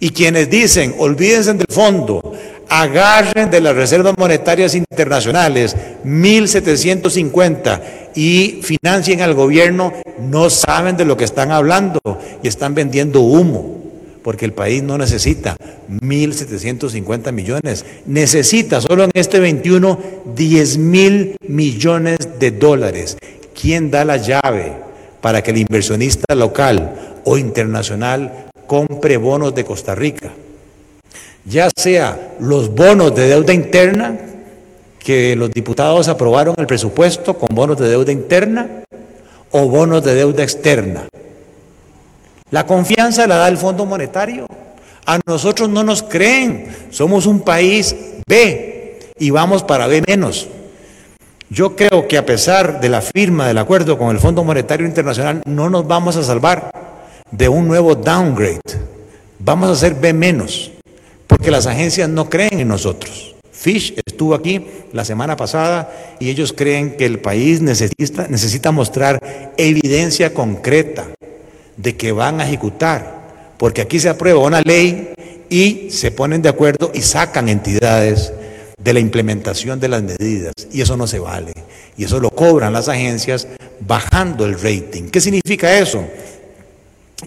Speaker 2: Y quienes dicen, olvídense del fondo, agarren de las reservas monetarias internacionales 1.750 y financien al gobierno, no saben de lo que están hablando y están vendiendo humo, porque el país no necesita 1.750 millones, necesita solo en este 21 10 mil millones de dólares. ¿Quién da la llave para que el inversionista local o internacional compre bonos de Costa Rica? Ya sea los bonos de deuda interna, que los diputados aprobaron el presupuesto con bonos de deuda interna, o bonos de deuda externa. La confianza la da el Fondo Monetario. A nosotros no nos creen, somos un país B y vamos para B menos. Yo creo que a pesar de la firma del acuerdo con el Fondo Monetario Internacional, no nos vamos a salvar de un nuevo downgrade. Vamos a ser B menos porque las agencias no creen en nosotros. Fish estuvo aquí la semana pasada y ellos creen que el país necesita, necesita mostrar evidencia concreta de que van a ejecutar, porque aquí se aprueba una ley y se ponen de acuerdo y sacan entidades de la implementación de las medidas y eso no se vale. Y eso lo cobran las agencias bajando el rating. ¿Qué significa eso?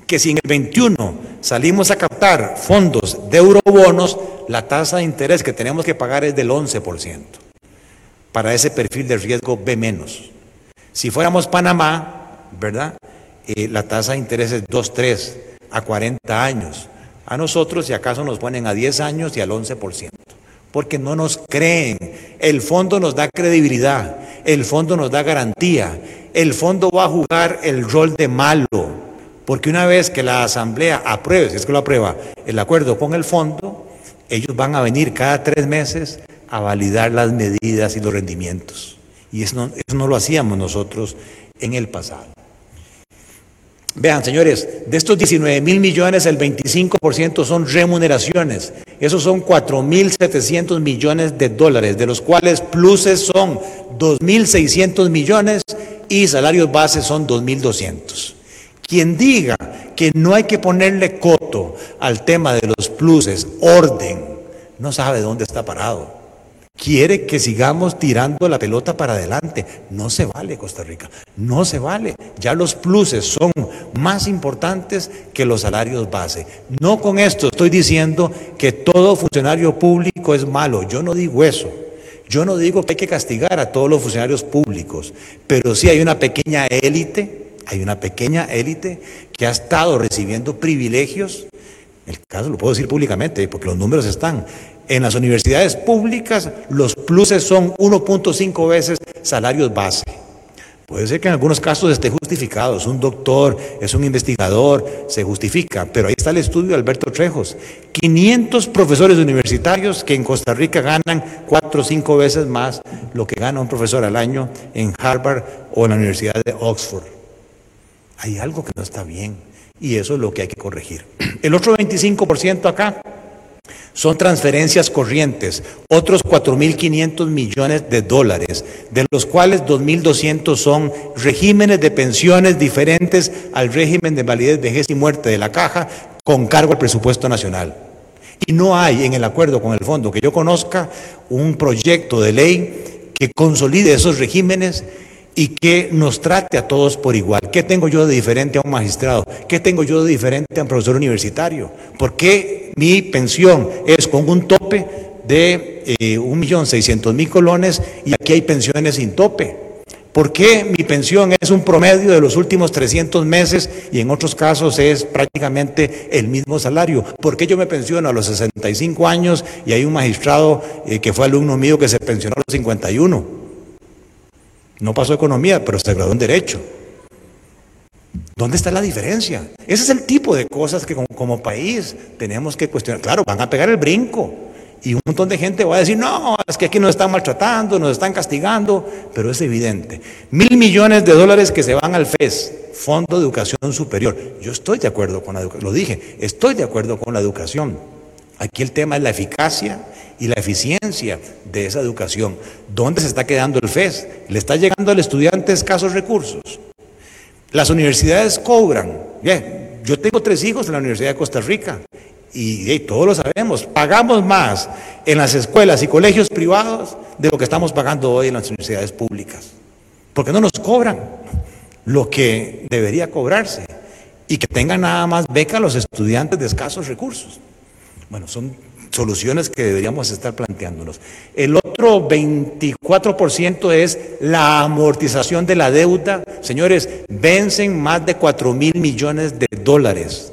Speaker 2: que si en el 21 salimos a captar fondos de eurobonos, la tasa de interés que tenemos que pagar es del 11% para ese perfil de riesgo B menos. Si fuéramos Panamá, ¿verdad? Eh, la tasa de interés es 2,3 a 40 años. A nosotros, si acaso, nos ponen a 10 años y al 11%. Porque no nos creen. El fondo nos da credibilidad. El fondo nos da garantía. El fondo va a jugar el rol de malo porque una vez que la Asamblea apruebe, si es que lo aprueba, el acuerdo con el fondo, ellos van a venir cada tres meses a validar las medidas y los rendimientos. Y eso no, eso no lo hacíamos nosotros en el pasado. Vean, señores, de estos 19 mil millones, el 25% son remuneraciones. Esos son 4 mil 700 millones de dólares, de los cuales pluses son 2 mil 600 millones y salarios bases son 2 mil 200. Quien diga que no hay que ponerle coto al tema de los pluses, orden, no sabe dónde está parado. Quiere que sigamos tirando la pelota para adelante. No se vale, Costa Rica. No se vale. Ya los pluses son más importantes que los salarios base. No con esto estoy diciendo que todo funcionario público es malo. Yo no digo eso. Yo no digo que hay que castigar a todos los funcionarios públicos, pero sí hay una pequeña élite hay una pequeña élite que ha estado recibiendo privilegios, el caso lo puedo decir públicamente porque los números están. En las universidades públicas los pluses son 1.5 veces salarios base. Puede ser que en algunos casos esté justificado, es un doctor, es un investigador, se justifica, pero ahí está el estudio de Alberto Trejos. 500 profesores universitarios que en Costa Rica ganan cuatro o cinco veces más lo que gana un profesor al año en Harvard o en la Universidad de Oxford. Hay algo que no está bien y eso es lo que hay que corregir. <clears throat> El otro 25% acá son transferencias corrientes, otros 4.500 millones de dólares, de los cuales 2.200 son regímenes de pensiones diferentes al régimen de validez, vejez y muerte de la caja con cargo al presupuesto nacional. Y no hay en el acuerdo con el fondo que yo conozca un proyecto de ley que consolide esos regímenes y que nos trate a todos por igual. ¿Qué tengo yo de diferente a un magistrado? ¿Qué tengo yo de diferente a un profesor universitario? ¿Por qué mi pensión es con un tope de eh, un millón seiscientos mil colones y aquí hay pensiones sin tope? ¿Por qué mi pensión es un promedio de los últimos 300 meses y en otros casos es prácticamente el mismo salario? ¿Por qué yo me pensiono a los 65 años y hay un magistrado eh, que fue alumno mío que se pensionó a los 51? No pasó economía, pero se graduó en derecho. ¿Dónde está la diferencia? Ese es el tipo de cosas que como, país tenemos que cuestionar. Claro, van a pegar el brinco y un montón de gente va a decir, no, es que aquí nos están maltratando, nos están castigando, pero es evidente. Mil millones de dólares que se van al FES, Fondo de Educación Superior. Yo estoy de acuerdo con la educación, lo dije, estoy de acuerdo con la educación. Aquí el tema es la eficacia y la eficiencia de esa educación. ¿Dónde se está quedando el FES? ¿Le está llegando al estudiante escasos recursos? Las universidades cobran. Bien, yo tengo tres hijos en la Universidad de Costa Rica Y, y, todos lo sabemos, pagamos más en las escuelas y colegios privados de lo que estamos pagando hoy en las universidades públicas. Porque no nos cobran lo que debería cobrarse y que tengan nada más beca los estudiantes de escasos recursos. Bueno, son soluciones que deberíamos estar planteándonos. El otro 24% es la amortización de la deuda. Señores, vencen más de 4 mil millones de dólares.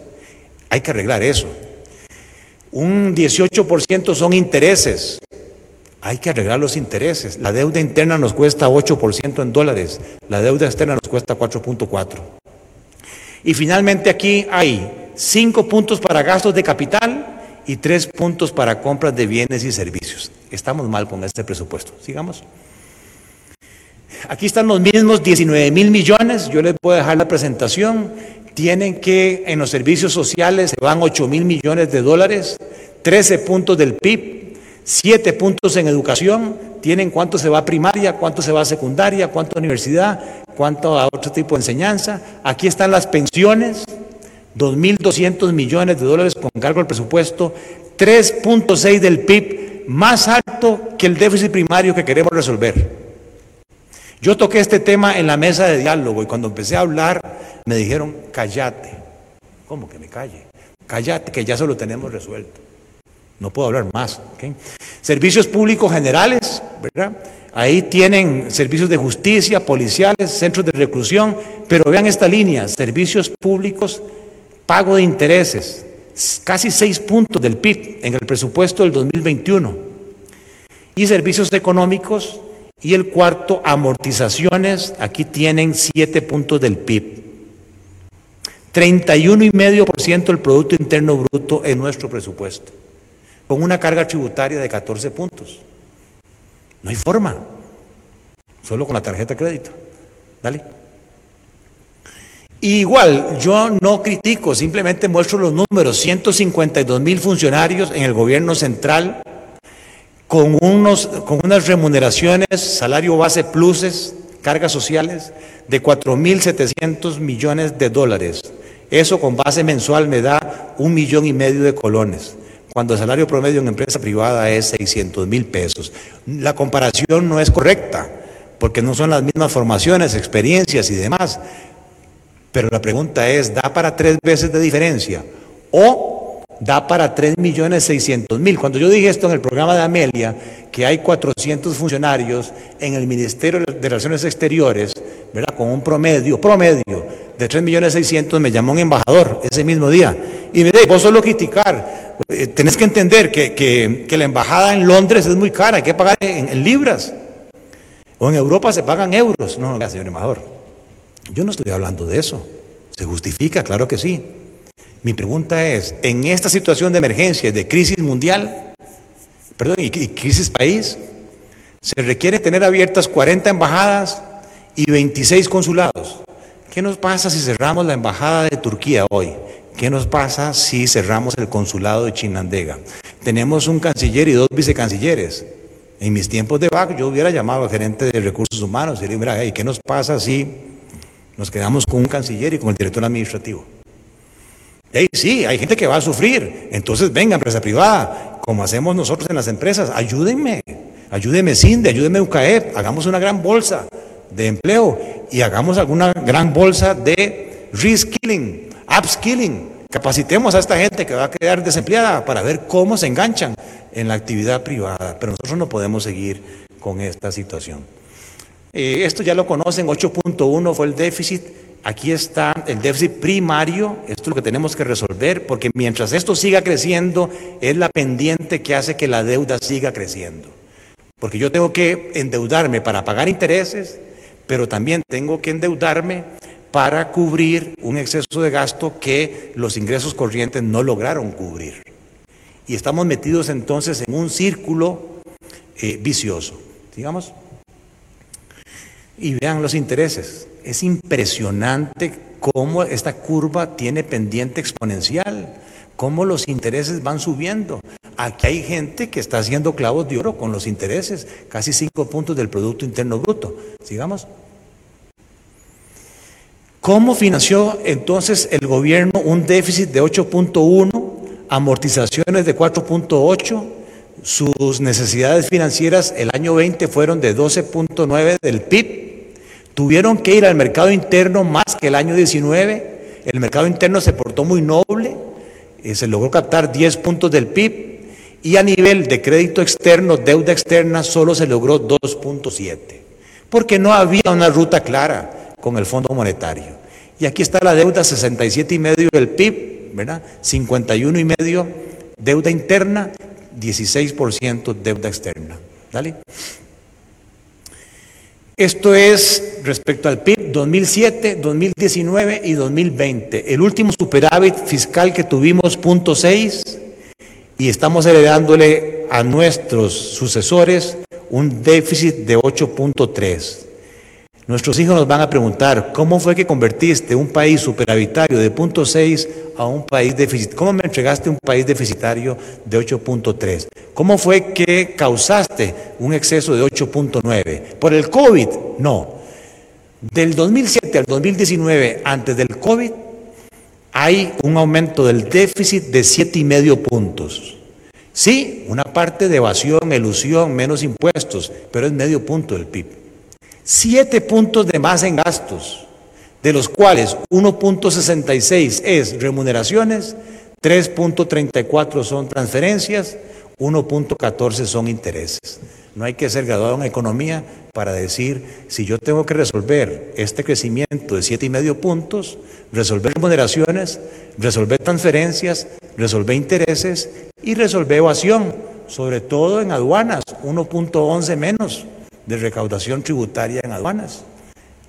Speaker 2: Hay que arreglar eso. Un 18% son intereses. Hay que arreglar los intereses. La deuda interna nos cuesta 8% en dólares. La deuda externa nos cuesta 4.4. Y finalmente aquí hay 5 puntos para gastos de capital, y tres puntos para compras de bienes y servicios. Estamos mal con este presupuesto. Sigamos. Aquí están los mismos 19 mil millones. Yo les voy a dejar la presentación. Tienen que en los servicios sociales se van 8 mil millones de dólares, 13 puntos del PIB, 7 puntos en educación. Tienen cuánto se va a primaria, cuánto se va a secundaria, cuánto a universidad, cuánto a otro tipo de enseñanza. Aquí están las pensiones, 2.200 millones de dólares con cargo al presupuesto, 3.6 del PIB, más alto que el déficit primario que queremos resolver. Yo toqué este tema en la mesa de diálogo y cuando empecé a hablar me dijeron, cállate. ¿Cómo que me calle? Cállate, que ya se lo tenemos resuelto. No puedo hablar más. Servicios públicos generales, ¿verdad? Ahí tienen servicios de justicia, policiales, centros de reclusión, pero vean esta línea, servicios públicos pago de intereses, casi seis puntos del PIB en el presupuesto del 2021. Y servicios económicos, y el cuarto, amortizaciones, aquí tienen siete puntos del PIB. 31,5% del Producto Interno Bruto en nuestro presupuesto, con una carga tributaria de 14 puntos. No hay forma, solo con la tarjeta de crédito. Dale igual, yo no critico, simplemente muestro los números. 152 mil funcionarios en el gobierno central con, unos, con unas remuneraciones, salario base pluses, cargas sociales de 4.700 millones de dólares. Eso con base mensual me da un millón y medio de colones, cuando el salario promedio en empresa privada es 600 mil pesos. La comparación no es correcta, porque no son las mismas formaciones, experiencias y demás. Pero la pregunta es, ¿da para tres veces de diferencia? ¿O da para tres millones seiscientos mil? Cuando yo dije esto en el programa de Amelia, que hay 400 funcionarios en el Ministerio de Relaciones Exteriores, ¿verdad? Con un promedio, promedio de 3 millones 600, me llamó un embajador ese mismo día y me dijo, vos solo criticar, eh, tenés que entender que, que, la embajada en Londres es muy cara, hay que pagar en, en libras, o en Europa se pagan euros. No, no, señor embajador, yo no estoy hablando de eso. ¿Se justifica? Claro que sí. Mi pregunta es, en esta situación de emergencia, de crisis mundial, perdón, y, crisis país, se requiere tener abiertas 40 embajadas y 26 consulados. ¿Qué nos pasa si cerramos la embajada de Turquía hoy? ¿Qué nos pasa si cerramos el consulado de Chinandega? Tenemos un canciller y dos vicecancilleres. En mis tiempos de BAC yo hubiera llamado al gerente de recursos humanos y le diría, mira, ¿qué nos pasa si nos quedamos con un canciller y con el director administrativo. Y ahí sí, hay gente que va a sufrir. Entonces, venga, empresa privada, como hacemos nosotros en las empresas, ayúdenme, ayúdenme CINDE, ayúdenme UCAEP, hagamos una gran bolsa de empleo y hagamos alguna gran bolsa de reskilling, upskilling. Capacitemos a esta gente que va a quedar desempleada para ver cómo se enganchan en la actividad privada. Pero nosotros no podemos seguir con esta situación. Eh, esto ya lo conocen, 8.1 fue el déficit. Aquí está el déficit primario, esto es lo que tenemos que resolver, porque mientras esto siga creciendo, es la pendiente que hace que la deuda siga creciendo. Porque yo tengo que endeudarme para pagar intereses, pero también tengo que endeudarme para cubrir un exceso de gasto que los ingresos corrientes no lograron cubrir. Y estamos metidos entonces en un círculo eh, vicioso. Digamos. Y vean los intereses. Es impresionante cómo esta curva tiene pendiente exponencial, cómo los intereses van subiendo. Aquí hay gente que está haciendo clavos de oro con los intereses, casi cinco puntos del Producto Interno Bruto. Sigamos. ¿Cómo financió entonces el gobierno un déficit de 8.1
Speaker 3: amortizaciones de 4.8, sus necesidades financieras el año 20 fueron de 12.9 del PIB, tuvieron que ir al mercado interno más que el año 19, el mercado interno se portó muy noble, eh, se logró captar 10 puntos del PIB y a nivel de crédito externo, deuda externa, solo se logró 2.7, porque no había una ruta clara con el Fondo Monetario. Y aquí está la deuda 67 y medio del PIB, ¿verdad? 51 y medio deuda interna, 16% deuda externa. ¿Dale? Esto es respecto al PIB 2007, 2019 y 2020. El último superávit fiscal que tuvimos, punto 6, y estamos heredándole a nuestros sucesores un déficit de 8.3. Nuestros hijos nos van a preguntar, ¿cómo fue que convertiste un país superavitario de 0.6 a un país deficitario? ¿Cómo me entregaste un país deficitario de 8.3? ¿Cómo fue que causaste un exceso de 8.9? ¿Por el COVID? No. Del 2007 al 2019, antes del COVID, hay un aumento del déficit de 7,5 puntos. Sí, una parte de evasión, elusión, menos impuestos, pero es medio punto del PIB. Siete puntos de más en gastos, de los cuales 1.66 es remuneraciones, 3.34 son transferencias, 1.14 son intereses. No hay que ser graduado en economía para decir, si yo tengo que resolver este crecimiento de siete y medio puntos, resolver remuneraciones, resolver transferencias, resolver intereses y resolver evasión, sobre todo en aduanas, 1.11 menos de recaudación tributaria en aduanas.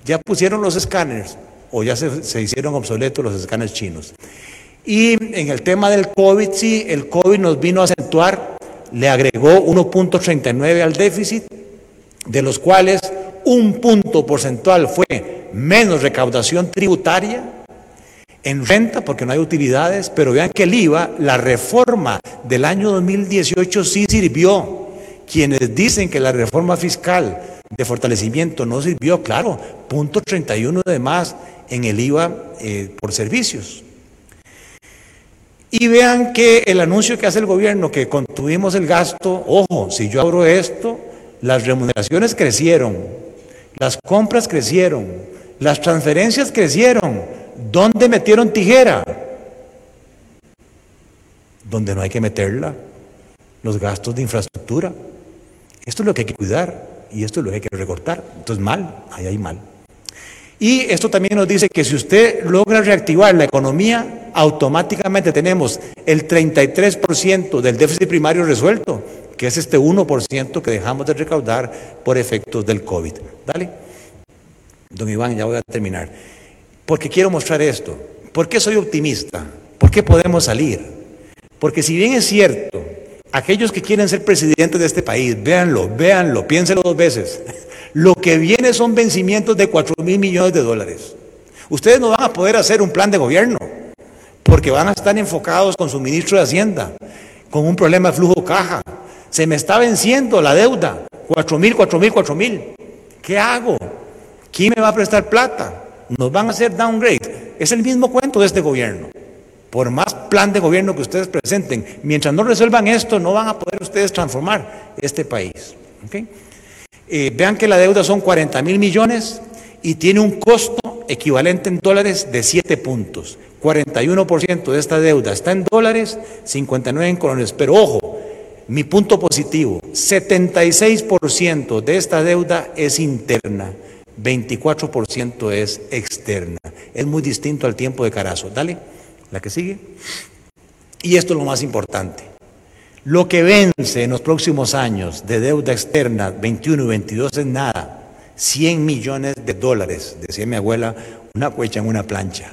Speaker 3: Ya pusieron los escáneres o ya se, hicieron obsoletos los escáneres chinos. Y en el tema del COVID, sí, el COVID nos vino a acentuar, le agregó 1.39 al déficit, de los cuales un punto porcentual fue menos recaudación tributaria en renta, porque no hay utilidades, pero vean que el IVA, la reforma del año 2018 sí sirvió quienes dicen que la reforma fiscal de fortalecimiento no sirvió, claro, punto 31 de más en el IVA eh, por servicios. Y vean que el anuncio que hace el gobierno, que contuvimos el gasto, ojo, si yo abro esto, las remuneraciones crecieron, las compras crecieron, las transferencias crecieron. ¿Dónde metieron tijera? Donde no hay que meterla, los gastos de infraestructura. Esto es lo que hay que cuidar y esto es lo que hay que recortar. Entonces, mal, ahí hay mal. Y esto también nos dice que si usted logra reactivar la economía, automáticamente tenemos el 33% del déficit primario resuelto, que es este 1% que dejamos de recaudar por efectos del COVID. Dale. Don Iván, ya voy a terminar. Porque quiero mostrar esto. ¿Por qué soy optimista? ¿Por qué podemos salir? Porque si bien es cierto Aquellos que quieren ser presidentes de este país, véanlo, véanlo, piénsenlo dos veces. Lo que viene son vencimientos de 4 mil millones de dólares. Ustedes no van a poder hacer un plan de gobierno porque van a estar enfocados con su ministro de Hacienda, con un problema de flujo caja. Se me está venciendo la deuda, 4 mil, 4 mil, 4 mil. ¿Qué hago? ¿Quién me va a prestar plata? Nos van a hacer downgrade. Es el mismo cuento de este gobierno. Por más plan de gobierno que ustedes presenten, mientras no resuelvan esto, no van a poder ustedes transformar este país. Eh, vean que la deuda son 40 mil millones y tiene un costo equivalente en dólares de 7 puntos. 41% de esta deuda está en dólares, 59 en colones. Pero ojo, mi punto positivo, 76% de esta deuda es interna, 24% es externa. Es muy distinto al tiempo de Carazo. Dale. La que sigue. Y esto es lo más importante. Lo que vence en los próximos años de deuda externa 21 y 22 es nada. 100 millones de dólares, decía mi abuela, una cuecha en una plancha.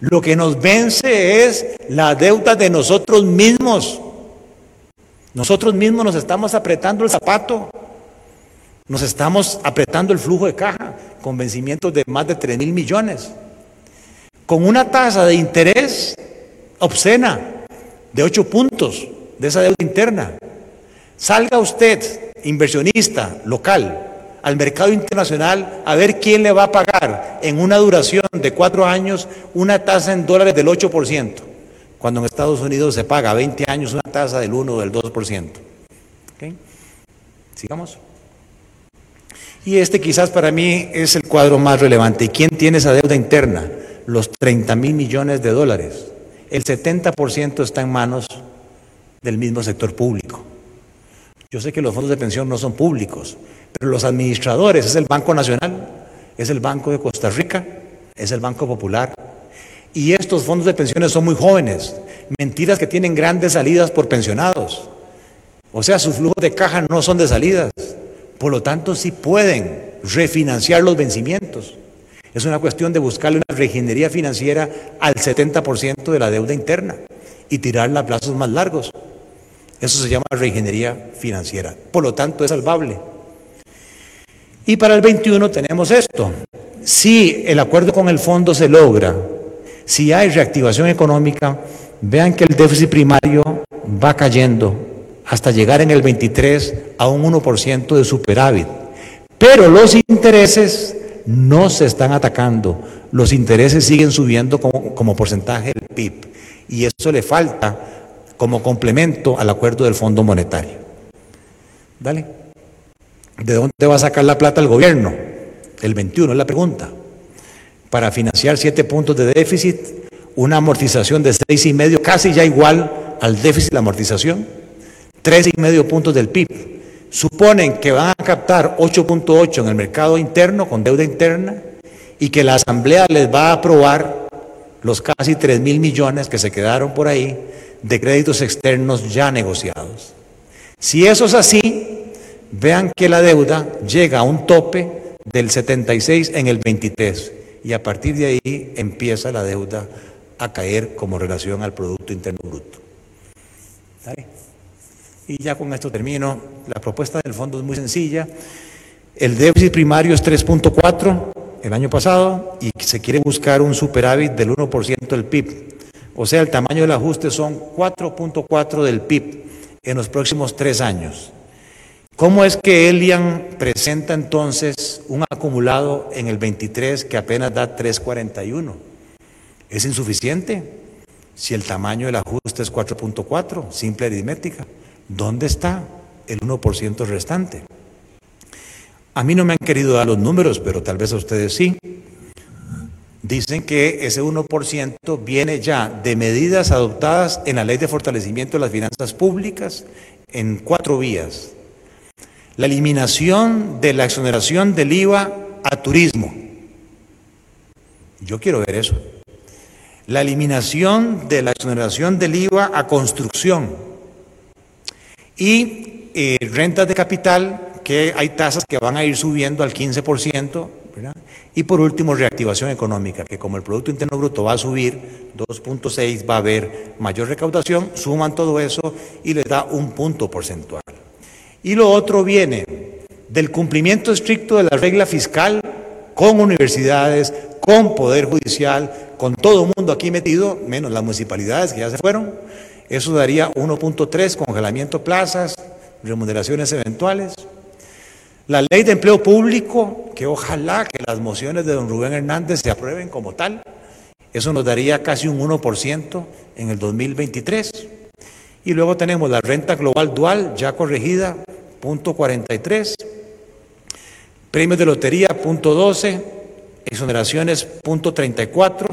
Speaker 3: Lo que nos vence es la deuda de nosotros mismos. Nosotros mismos nos estamos apretando el zapato. Nos estamos apretando el flujo de caja con vencimientos de más de 3 mil millones con una tasa de interés obscena de 8 puntos de esa deuda interna. Salga usted, inversionista local, al mercado internacional a ver quién le va a pagar en una duración de cuatro años una tasa en dólares del 8%. cuando en Estados Unidos se paga a 20 años una tasa del 1 o del 2%. Sigamos. Y este quizás para mí es el cuadro más relevante. ¿Y quién tiene esa deuda interna? Los 30 mil millones de dólares. El 70% está en manos del mismo sector público. Yo sé que los fondos de pensión no son públicos, pero los administradores es el Banco Nacional, es el Banco de Costa Rica, es el Banco Popular. Y estos fondos de pensiones son muy jóvenes, mentiras que tienen grandes salidas por pensionados. O sea, sus flujos de caja no son de salidas. Por lo tanto, sí pueden refinanciar los vencimientos. Es una cuestión de buscarle una reingeniería financiera al 70% de la deuda interna y tirarla a plazos más largos. Eso se llama reingeniería financiera. Por lo tanto, es salvable. Y para el 21 tenemos esto. Si el acuerdo con el fondo se logra, si hay reactivación económica, vean que el déficit primario va cayendo hasta llegar en el 23 a un 1% de superávit. Pero los intereses no se están atacando, los intereses siguen subiendo como, como porcentaje del PIB y eso le falta como complemento al acuerdo del Fondo Monetario. Dale. ¿De dónde va a sacar la plata el gobierno? El 21 es la pregunta. Para financiar siete puntos de déficit, una amortización de seis y medio, casi ya igual al déficit de amortización, tres y medio puntos del PIB. Suponen que van a captar 8.8 en el mercado interno con deuda interna y que la Asamblea les va a aprobar los casi 3 mil millones que se quedaron por ahí de créditos externos ya negociados. Si eso es así, vean que la deuda llega a un tope del 76 en el 23 y a partir de ahí empieza la deuda a caer como relación al Producto Interno Bruto. Y ya con esto termino. La propuesta del fondo es muy sencilla. El déficit primario es 3.4 el año pasado y se quiere buscar un superávit del 1% del PIB. O sea, el tamaño del ajuste son 4.4 del PIB en los próximos tres años. ¿Cómo es que Elian presenta entonces un acumulado en el 23 que apenas da 3.41? ¿Es insuficiente? Si el tamaño del ajuste es 4.4, simple aritmética, ¿dónde está el 1% restante? A mí no me han querido dar los números, pero tal vez a ustedes sí. Dicen que ese 1% viene ya de medidas adoptadas en la Ley de Fortalecimiento de las Finanzas Públicas en cuatro vías. La eliminación de la exoneración del IVA a turismo. Yo quiero ver eso. La eliminación de la exoneración del IVA a construcción. Y eh, rentas de capital, que hay tasas que van a ir subiendo al 15%, y por último, reactivación económica, que como el Producto Interno Bruto va a subir 2.6, va a haber mayor recaudación, suman todo eso y les da un punto porcentual. Y lo otro viene del cumplimiento estricto de la regla fiscal con universidades, con Poder Judicial, con todo el mundo aquí metido, menos las municipalidades que ya se fueron. Eso daría 1.3, congelamiento plazas, remuneraciones eventuales. La ley de empleo público, que ojalá que las mociones de don Rubén Hernández se aprueben como tal, eso nos daría casi un 1% en el 2023. Y luego tenemos la renta global dual ya corregida, punto 43, premios de lotería, punto 12, exoneraciones, punto 34,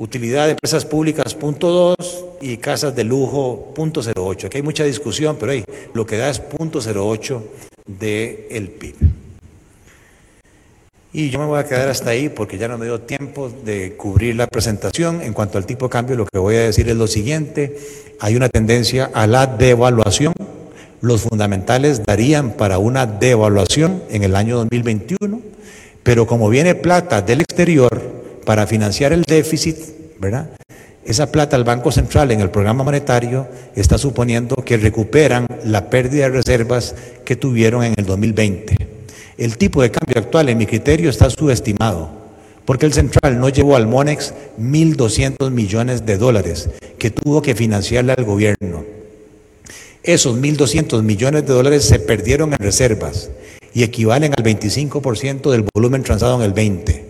Speaker 3: utilidad de empresas públicas, punto 2, y casas de lujo, punto 08. Aquí hay mucha discusión, pero ahí lo que da es punto 08 del PIB. Y yo me voy a quedar hasta ahí porque ya no me dio tiempo de cubrir la presentación. En cuanto al tipo de cambio, lo que voy a decir es lo siguiente. Hay una tendencia a la devaluación. Los fundamentales darían para una devaluación en el año 2021, pero como viene plata del exterior para financiar el déficit, ¿verdad? Esa plata el Banco Central en el programa monetario está suponiendo que recuperan la pérdida de reservas que tuvieron en el 2020. El tipo de cambio actual, en mi criterio, está subestimado, porque el Central no llevó al Monex 1.200 millones de dólares que tuvo que financiarle al gobierno. Esos 1.200 millones de dólares se perdieron en reservas y equivalen al 25% del volumen transado en el 20.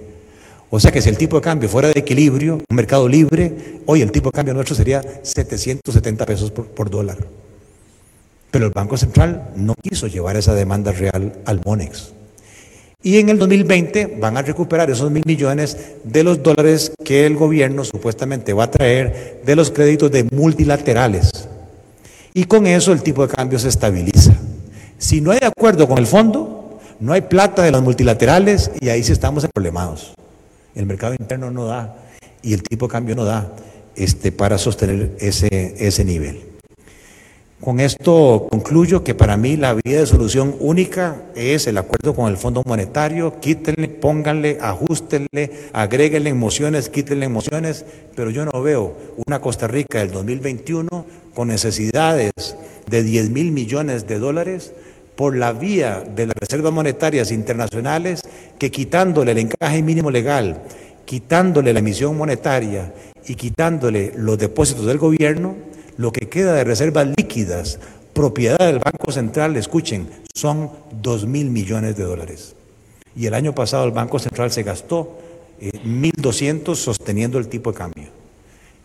Speaker 3: O sea que si el tipo de cambio fuera de equilibrio, un mercado libre, hoy el tipo de cambio nuestro sería 770 pesos por, dólar. Pero el Banco Central no quiso llevar esa demanda real al MONEX. Y en el 2020 van a recuperar esos mil millones de los dólares que el gobierno supuestamente va a traer de los créditos de multilaterales. Y con eso el tipo de cambio se estabiliza. Si no hay acuerdo con el fondo, no hay plata de los multilaterales y ahí sí estamos problemados. El mercado interno no da y el tipo de cambio no da este, para sostener ese, ese nivel. Con esto concluyo que para mí la vía de solución única es el acuerdo con el Fondo Monetario, quítenle, pónganle, ajustenle, agréguenle emociones, quítenle emociones, pero yo no veo una Costa Rica del 2021 con necesidades de 10 mil millones de dólares por la vía de las reservas monetarias internacionales que quitándole el encaje mínimo legal, quitándole la emisión monetaria y quitándole los depósitos del gobierno, lo que queda de reservas líquidas, propiedad del Banco Central, escuchen, son 2 mil millones de dólares. Y el año pasado el Banco Central se gastó 1.200 eh, sosteniendo el tipo de cambio.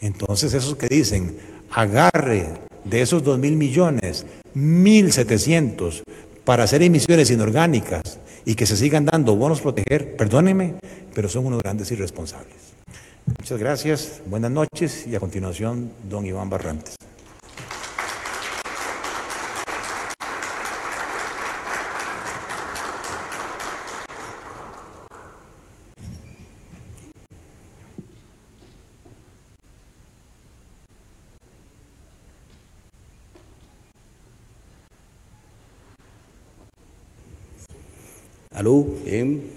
Speaker 3: Entonces esos que dicen, agarre de esos 2 mil millones, 1.700 para hacer emisiones inorgánicas y que se sigan dando bonos proteger, perdónenme, pero son unos grandes irresponsables. Muchas gracias, buenas noches y a continuación, don Iván Barrantes.
Speaker 2: Aló, bien.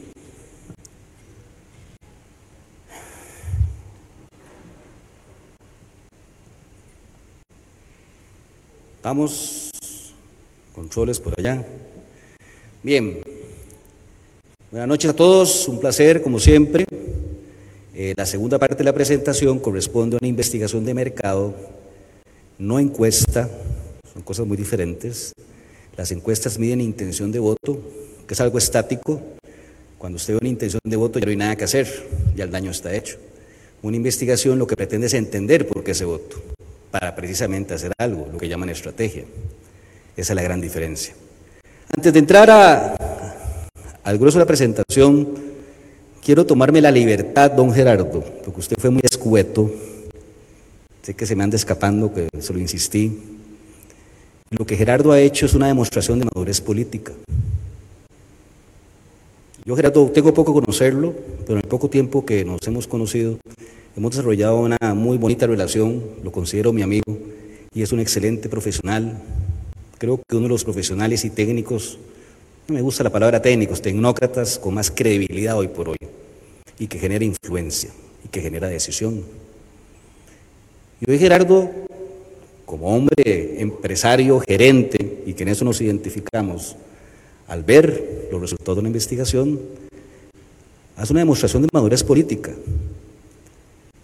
Speaker 2: Vamos, controles por allá. Bien, buenas noches a todos, un placer como siempre. Eh, la segunda parte de la presentación corresponde a una investigación de mercado, no encuesta, son cosas muy diferentes. Las encuestas miden intención de voto, que es algo estático. Cuando usted ve una intención de voto ya no hay nada que hacer, ya el daño está hecho. Una investigación lo que pretende es entender por qué ese voto para precisamente hacer algo, lo que llaman estrategia. Esa es la gran diferencia. Antes de entrar al grueso de la presentación, quiero tomarme la libertad, don Gerardo, porque usted fue muy escueto, sé que se me anda escapando, que se lo insistí. Lo que Gerardo ha hecho es una demostración de madurez política. Yo, Gerardo, tengo poco conocerlo, pero en el poco tiempo que nos hemos conocido, Hemos desarrollado una muy bonita relación, lo considero mi amigo y es un excelente profesional. Creo que uno de los profesionales y técnicos, no me gusta la palabra técnicos, tecnócratas con más credibilidad hoy por hoy y que genera influencia y que genera decisión. Y hoy Gerardo, como hombre empresario, gerente, y que en eso nos identificamos, al ver los resultados de la investigación, hace una demostración de madurez política.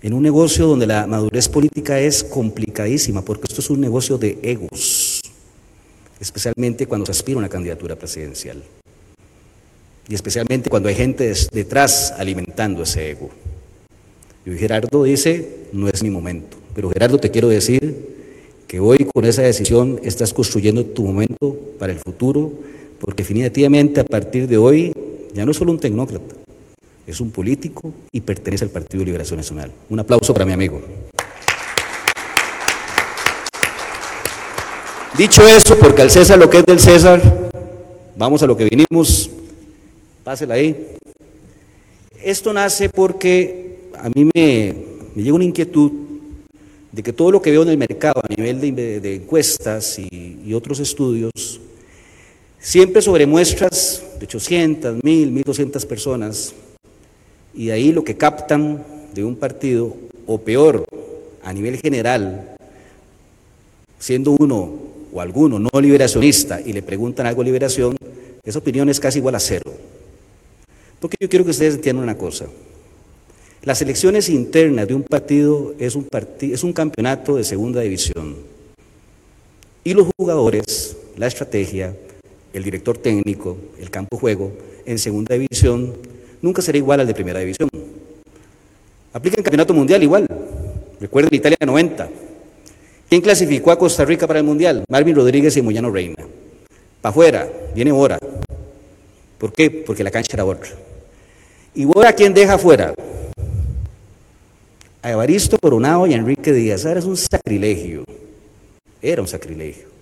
Speaker 2: En un negocio donde la madurez política es complicadísima, porque esto es un negocio de egos, especialmente cuando se aspira a una candidatura presidencial, y especialmente cuando hay gente detrás alimentando ese ego. Y Gerardo dice, no es mi momento, pero Gerardo te quiero decir que hoy con esa decisión estás construyendo tu momento para el futuro, porque definitivamente a partir de hoy ya no es solo un tecnócrata, es un político y pertenece al Partido de Liberación Nacional. Un aplauso para mi amigo. Dicho eso, porque al César lo que es del César, vamos a lo que vinimos, pásela ahí. Esto nace porque a mí me, llega una inquietud de que todo lo que veo en el mercado a nivel de, encuestas y, otros estudios, siempre sobre muestras de 800, 1000, 1200 personas, y de ahí lo que captan de un partido, o peor, a nivel general, siendo uno o alguno no liberacionista y le preguntan algo de liberación, esa opinión es casi igual a cero. Porque yo quiero que ustedes entiendan una cosa. Las elecciones internas de un partido es un, es un campeonato de segunda división. Y los jugadores, la estrategia, el director técnico, el campo juego, en segunda división nunca será igual al de primera división. Aplica en campeonato mundial igual. Recuerden Italia 90. ¿Quién clasificó a Costa Rica para el mundial? Marvin Rodríguez y Moyano Reina. Para afuera, viene Bora. ¿Por qué? Porque la cancha era otra. ¿Y Bora quién deja afuera? A Evaristo Coronado y a Enrique Díaz. Ahora es un sacrilegio. Era un sacrilegio.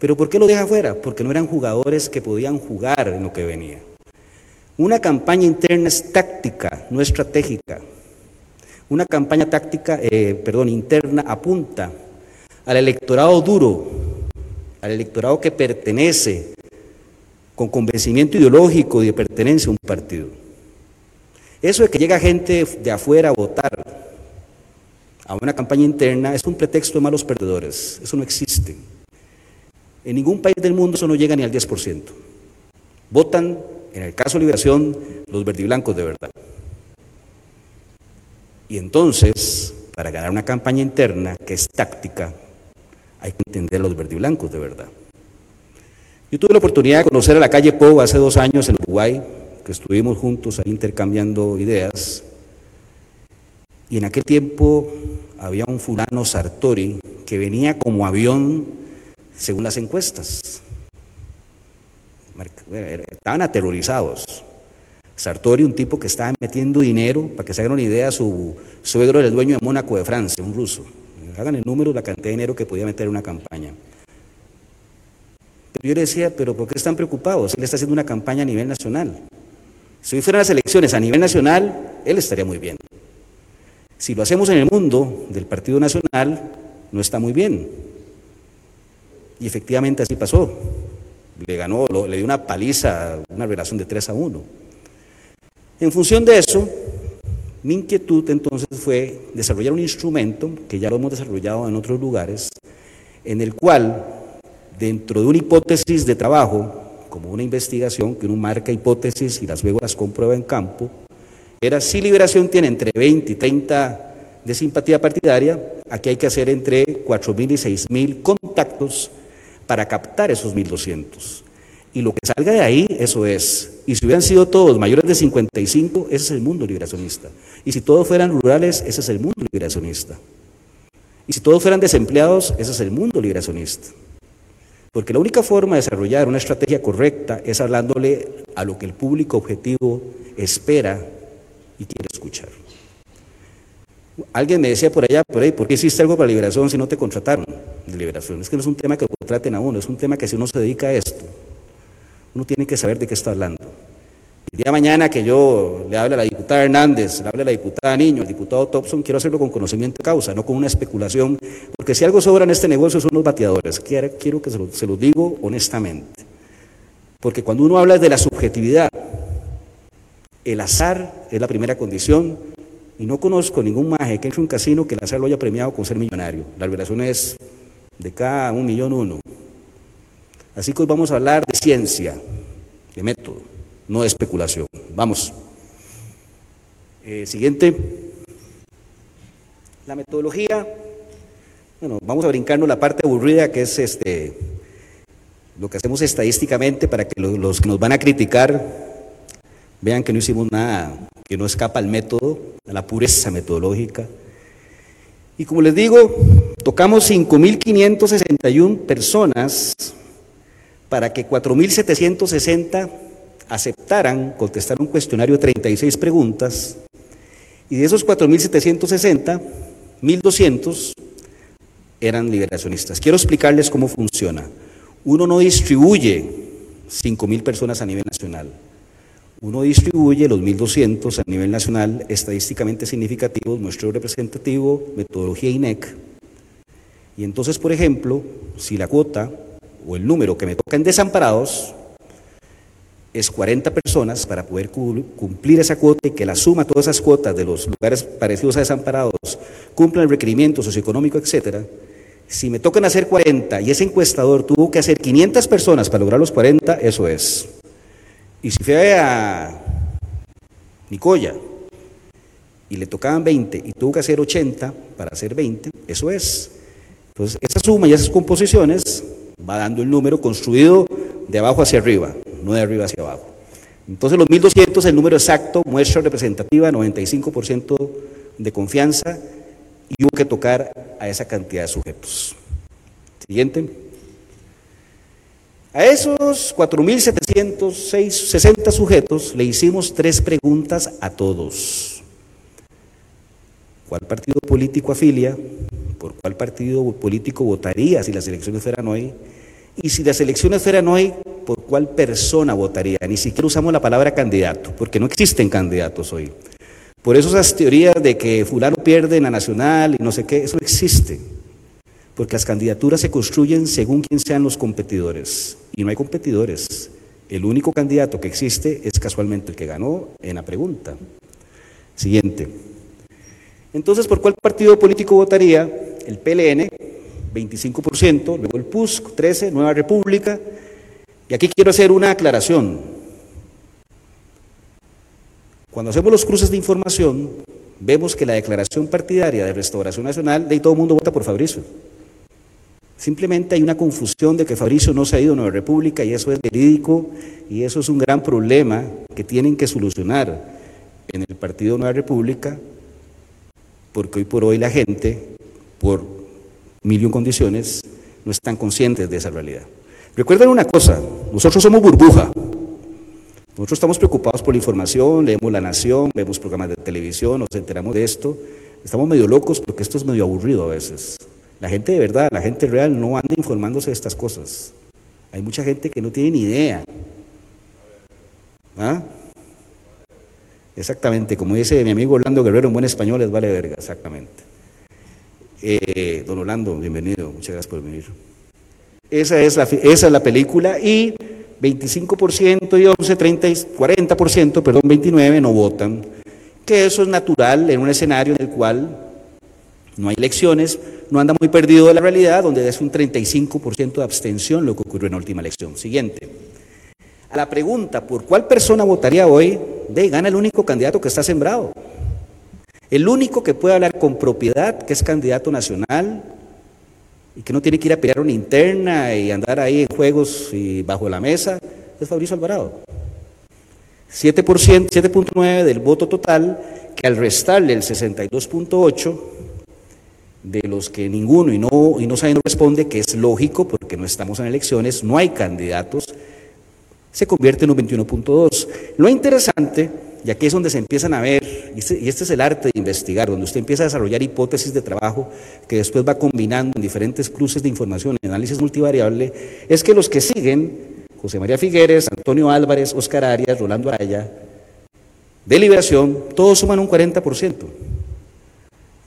Speaker 2: ¿Pero por qué lo deja afuera? Porque no eran jugadores que podían jugar en lo que venía. Una campaña interna es táctica, no estratégica. Una campaña táctica, eh, perdón, interna apunta al electorado duro, al electorado que pertenece con convencimiento ideológico de pertenencia a un partido. Eso de que llega gente de afuera a votar a una campaña interna es un pretexto de malos perdedores. Eso no existe. En ningún país del mundo eso no llega ni al 10%. Votan, en el caso de liberación, los verdiblancos de verdad. Y entonces, para ganar una campaña interna que es táctica, hay que entender los verdiblancos de verdad. Yo tuve la oportunidad de conocer a la calle Po hace dos años en Uruguay, que estuvimos juntos ahí intercambiando ideas. Y en aquel tiempo había un fulano Sartori que venía como avión según las encuestas. Estaban aterrorizados. Sartori, un tipo que estaba metiendo dinero, para que se hagan una idea, su suegro era el dueño de Mónaco de Francia, un ruso. Hagan el número, la cantidad de dinero que podía meter en una campaña. Pero yo le decía, pero ¿por qué están preocupados? Él está haciendo una campaña a nivel nacional. Si hoy fueran las elecciones a nivel nacional, él estaría muy bien. Si lo hacemos en el mundo del Partido Nacional, no está muy bien. Y efectivamente así pasó. Le ganó, le dio una paliza, una relación de 3 a 1. En función de eso, mi inquietud entonces fue desarrollar un instrumento, que ya lo hemos desarrollado en otros lugares, en el cual, dentro de una hipótesis de trabajo, como una investigación, que uno marca hipótesis y las luego las comprueba en campo, era si liberación tiene entre 20 y 30 de simpatía partidaria, aquí hay que hacer entre 4.000 y 6.000 contactos para captar esos 1.200. Y lo que salga de ahí, eso es. Y si hubieran sido todos mayores de 55, ese es el mundo liberacionista. Y si todos fueran rurales, ese es el mundo liberacionista. Y si todos fueran desempleados, ese es el mundo liberacionista. Porque la única forma de desarrollar una estrategia correcta es hablándole a lo que el público objetivo espera y quiere escuchar. Alguien me decía por allá, por ahí, ¿por qué hiciste algo para liberación si no te contrataron de liberación? Es que no es un tema que lo contraten a uno, es un tema que si uno se dedica a esto, uno tiene que saber de qué está hablando. El día de mañana que yo le hable a la diputada Hernández, le hable a la diputada Niño, al diputado Thompson, quiero hacerlo con conocimiento de causa, no con una especulación, porque si algo sobra en este negocio son los bateadores. Quiero, quiero que se lo digo honestamente. Porque cuando uno habla de la subjetividad, el azar es la primera condición, y no conozco ningún maje que entre un casino que el azar lo haya premiado con ser millonario. La revelación es de cada un millón uno. Así que hoy vamos a hablar de ciencia, de método, no de especulación. Vamos. Eh, siguiente. La metodología. Bueno, vamos a brincarnos la parte aburrida que es este lo que hacemos estadísticamente para que los que nos van a criticar vean que no hicimos nada que no escapa al método, a la pureza metodológica. Y como les digo, tocamos 5.561 personas para que 4.760 aceptaran contestar un cuestionario de 36 preguntas, y de esos 4.760, 1.200 eran liberacionistas. Quiero explicarles cómo funciona. Uno no distribuye 5.000 personas a nivel nacional. Uno distribuye los 1.200 a nivel nacional estadísticamente significativos, muestreo representativo, metodología INEC. Y entonces, por ejemplo, si la cuota o el número que me toca en desamparados es 40 personas para poder cumplir esa cuota y que la suma todas esas cuotas de los lugares parecidos a desamparados cumpla el requerimiento socioeconómico, etcétera, si me tocan hacer 40 y ese encuestador tuvo que hacer 500 personas para lograr los 40, eso es. Y si fue a Nicoya y le tocaban 20 y tuvo que hacer 80 para hacer 20, eso es. Entonces, esa suma y esas composiciones va dando el número construido de abajo hacia arriba, no de arriba hacia abajo. Entonces, los 1200, el número exacto, muestra representativa, 95% de confianza y hubo que tocar a esa cantidad de sujetos. Siguiente. A esos 4.760 sujetos le hicimos tres preguntas a todos. ¿Cuál partido político afilia? ¿Por cuál partido político votaría si las elecciones fueran hoy? Y si las elecciones fueran hoy, ¿por cuál persona votaría? Ni siquiera usamos la palabra candidato, porque no existen candidatos hoy. Por eso esas teorías de que fulano pierde en la nacional y no sé qué, eso no existe. Porque las candidaturas se construyen según quién sean los competidores. Y no hay competidores. El único candidato que existe es casualmente el que ganó en la pregunta. Siguiente. Entonces, ¿por cuál partido político votaría? El PLN, 25%, luego el PUSC, 13%, Nueva República. Y aquí quiero hacer una aclaración. Cuando hacemos los cruces de información, vemos que la declaración partidaria de Restauración Nacional, de ahí todo el mundo vota por Fabricio. Simplemente hay una confusión de que Fabricio no se ha ido a Nueva República y eso es verídico y eso es un gran problema que tienen que solucionar en el Partido Nueva República, porque hoy por hoy la gente, por mil y condiciones, no están conscientes de esa realidad. Recuerden una cosa, nosotros somos burbuja. Nosotros estamos preocupados por la información, leemos La Nación, vemos programas de televisión, nos enteramos de esto. Estamos medio locos porque esto es medio aburrido a veces. La gente de verdad, la gente real no anda informándose de estas cosas. Hay mucha gente que no tiene ni idea. ¿Ah? Exactamente, como dice mi amigo Orlando Guerrero en buen español, es vale verga, exactamente. Eh, don Orlando, bienvenido, muchas gracias por venir. Esa es la, esa es la película y 25% y 11, 30, 40%, perdón, 29 no votan. Que eso es natural en un escenario en el cual no hay elecciones, no anda muy perdido de la realidad, donde es un 35% de abstención lo que ocurrió en la última elección. Siguiente. A la pregunta, ¿por cuál persona votaría hoy? De gana el único candidato que está sembrado. El único que puede hablar con propiedad, que es candidato nacional y que no tiene que ir a pelear una interna y andar ahí en juegos y bajo la mesa, es Fabricio Alvarado. 7.9 del voto total, que al restarle el 62.8 de los que ninguno y no, y no sabe no responde, que es lógico porque no estamos en elecciones, no hay candidatos, se convierte en un 21.2. Lo interesante y aquí es donde se empiezan a ver, este, y este, es el arte de investigar, donde usted empieza a desarrollar hipótesis de trabajo que después va combinando en diferentes cruces de información, en análisis multivariable, es que los que siguen, José María Figueres, Antonio Álvarez, Oscar Arias, Rolando Araya, de Liberación, todos suman un 40%.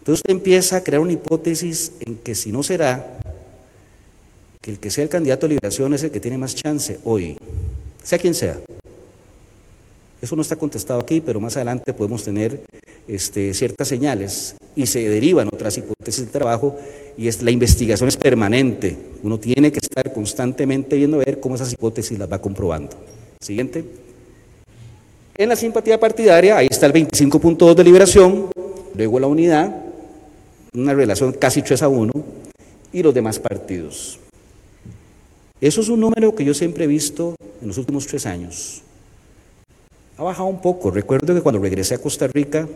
Speaker 2: Entonces usted empieza a crear una hipótesis en que si no será que el que sea el candidato de liberación es el que tiene más chance hoy, sea quien sea. Eso no está contestado aquí, pero más adelante podemos tener este, ciertas señales y se derivan otras hipótesis de trabajo y es, la investigación es permanente. Uno tiene que estar constantemente viendo a ver cómo esas hipótesis las va comprobando. Siguiente. En la simpatía partidaria, ahí está el 25.2 de liberación, luego la unidad, una relación casi 3 a 1, y los demás partidos. Eso es un número que yo siempre he visto en los últimos tres años. Ha bajado un poco. Recuerdo que cuando regresé a Costa Rica,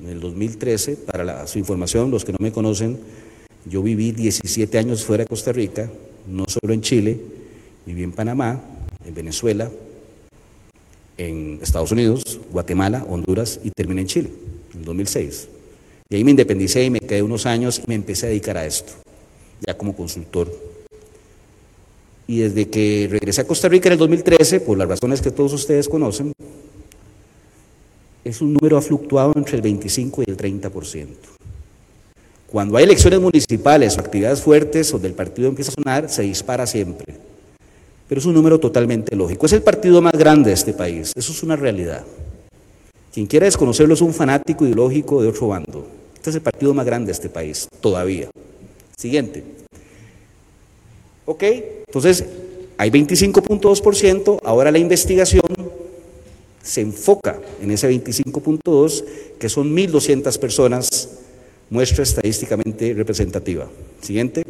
Speaker 2: en el 2013, para su información, los que no me conocen, yo viví 17 años fuera de Costa Rica, no solo en Chile, viví en Panamá, en Venezuela, en Estados Unidos, Guatemala, Honduras y terminé en Chile, en 2006. Y ahí me independicé y me quedé unos años y me empecé a dedicar a esto, ya como consultor. Y desde que regresé a Costa Rica en el 2013, por las razones que todos ustedes conocen, es un número ha fluctuado entre el 25 y el 30%. Cuando hay elecciones municipales o actividades fuertes donde el partido empieza a sonar, se dispara siempre. Pero es un número totalmente lógico. Es el partido más grande de este país. Eso es una realidad. Quien quiera desconocerlo es un fanático ideológico de otro bando. Es el partido más grande de este país, todavía. Siguiente. Ok, entonces hay 25.2%, ahora la investigación se enfoca en ese 25.2, que son 1.200 personas, muestra estadísticamente representativa. Siguiente.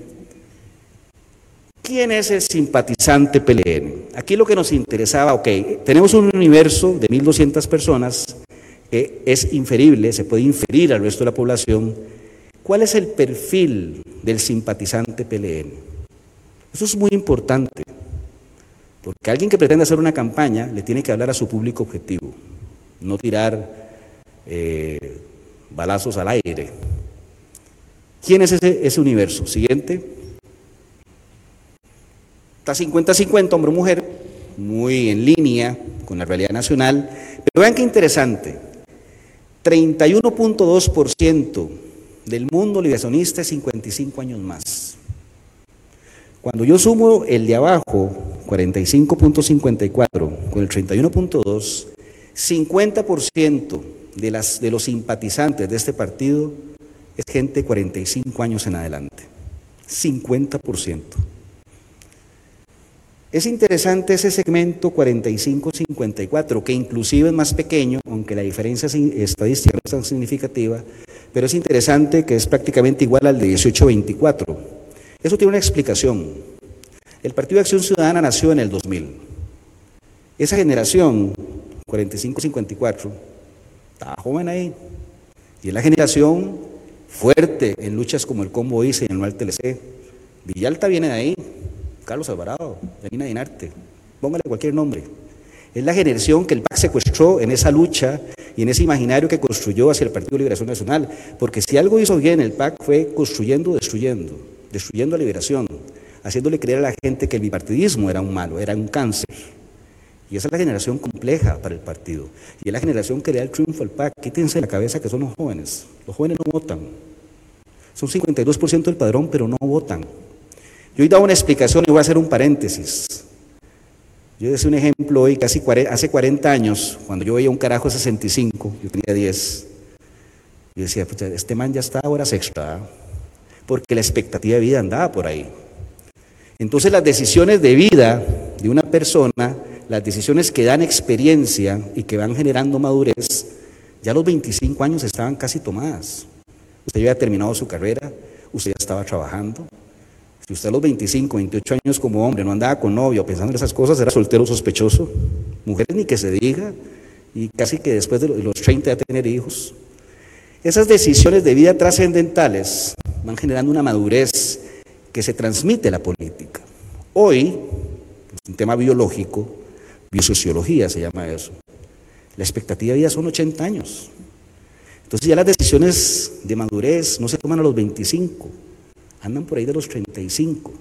Speaker 2: ¿Quién es el simpatizante PLN? Aquí lo que nos interesaba, ok, tenemos un universo de 1.200 personas que es inferible, se puede inferir al resto de la población, cuál es el perfil del simpatizante PLN. Eso es muy importante, porque alguien que pretende hacer una campaña le tiene que hablar a su público objetivo, no tirar eh, balazos al aire. ¿Quién es ese, ese universo? Siguiente. Está 50-50, hombre o mujer, muy en línea con la realidad nacional. Pero vean qué interesante. 31.2% del mundo liberacionista es 55 años más. Cuando yo sumo el de abajo, 45.54, con el 31.2, 50% de, de los simpatizantes de este partido es gente de 45 años en adelante. 50%. Es interesante ese segmento 45-54, que inclusive es más pequeño, aunque la diferencia estadística no es tan significativa, pero es interesante que es prácticamente igual al de 18-24. Eso tiene una explicación. El Partido de Acción Ciudadana nació en el 2000. Esa generación, 45-54, estaba joven ahí. Y es la generación fuerte en luchas como el Combo ICE y el Nual TLC. Villalta viene de ahí, Carlos Alvarado, Janina Dinarte, póngale cualquier nombre. Es la generación que el PAC secuestró en esa lucha y en ese imaginario que construyó hacia el Partido de Liberación Nacional. Porque si algo hizo bien el PAC fue construyendo, destruyendo, destruyendo la liberación, haciéndole creer a la gente que el bipartidismo era un malo, era un cáncer. Y esa es la generación compleja para el partido. Y es la generación que le da el triunfo al PAC. Quítense la cabeza que son los jóvenes. Los jóvenes no votan. Son 52% del padrón, pero no votan. Yo hoy dado una explicación y voy a hacer un paréntesis. Yo decía un ejemplo hoy, casi hace 40 años, cuando yo veía un carajo 65, yo tenía 10, yo decía, este man ya está a horas extra, porque la expectativa de vida andaba por ahí. Entonces las decisiones de vida de una persona, las decisiones que dan experiencia y que van generando madurez, ya a los 25 años estaban casi tomadas. Usted ya había terminado su carrera, usted ya estaba trabajando, si usted a los 25, 28 años como hombre no andaba con novio pensando en esas cosas, era soltero sospechoso. Mujeres ni que se diga, y casi que después de los 30 a tener hijos. Esas decisiones de vida trascendentales van generando una madurez que se transmite a la política. Hoy, es un tema biológico, biosociología se llama eso, la expectativa de vida son 80 años. Entonces ya las decisiones de madurez no se toman a los 25, andan por ahí de los 35.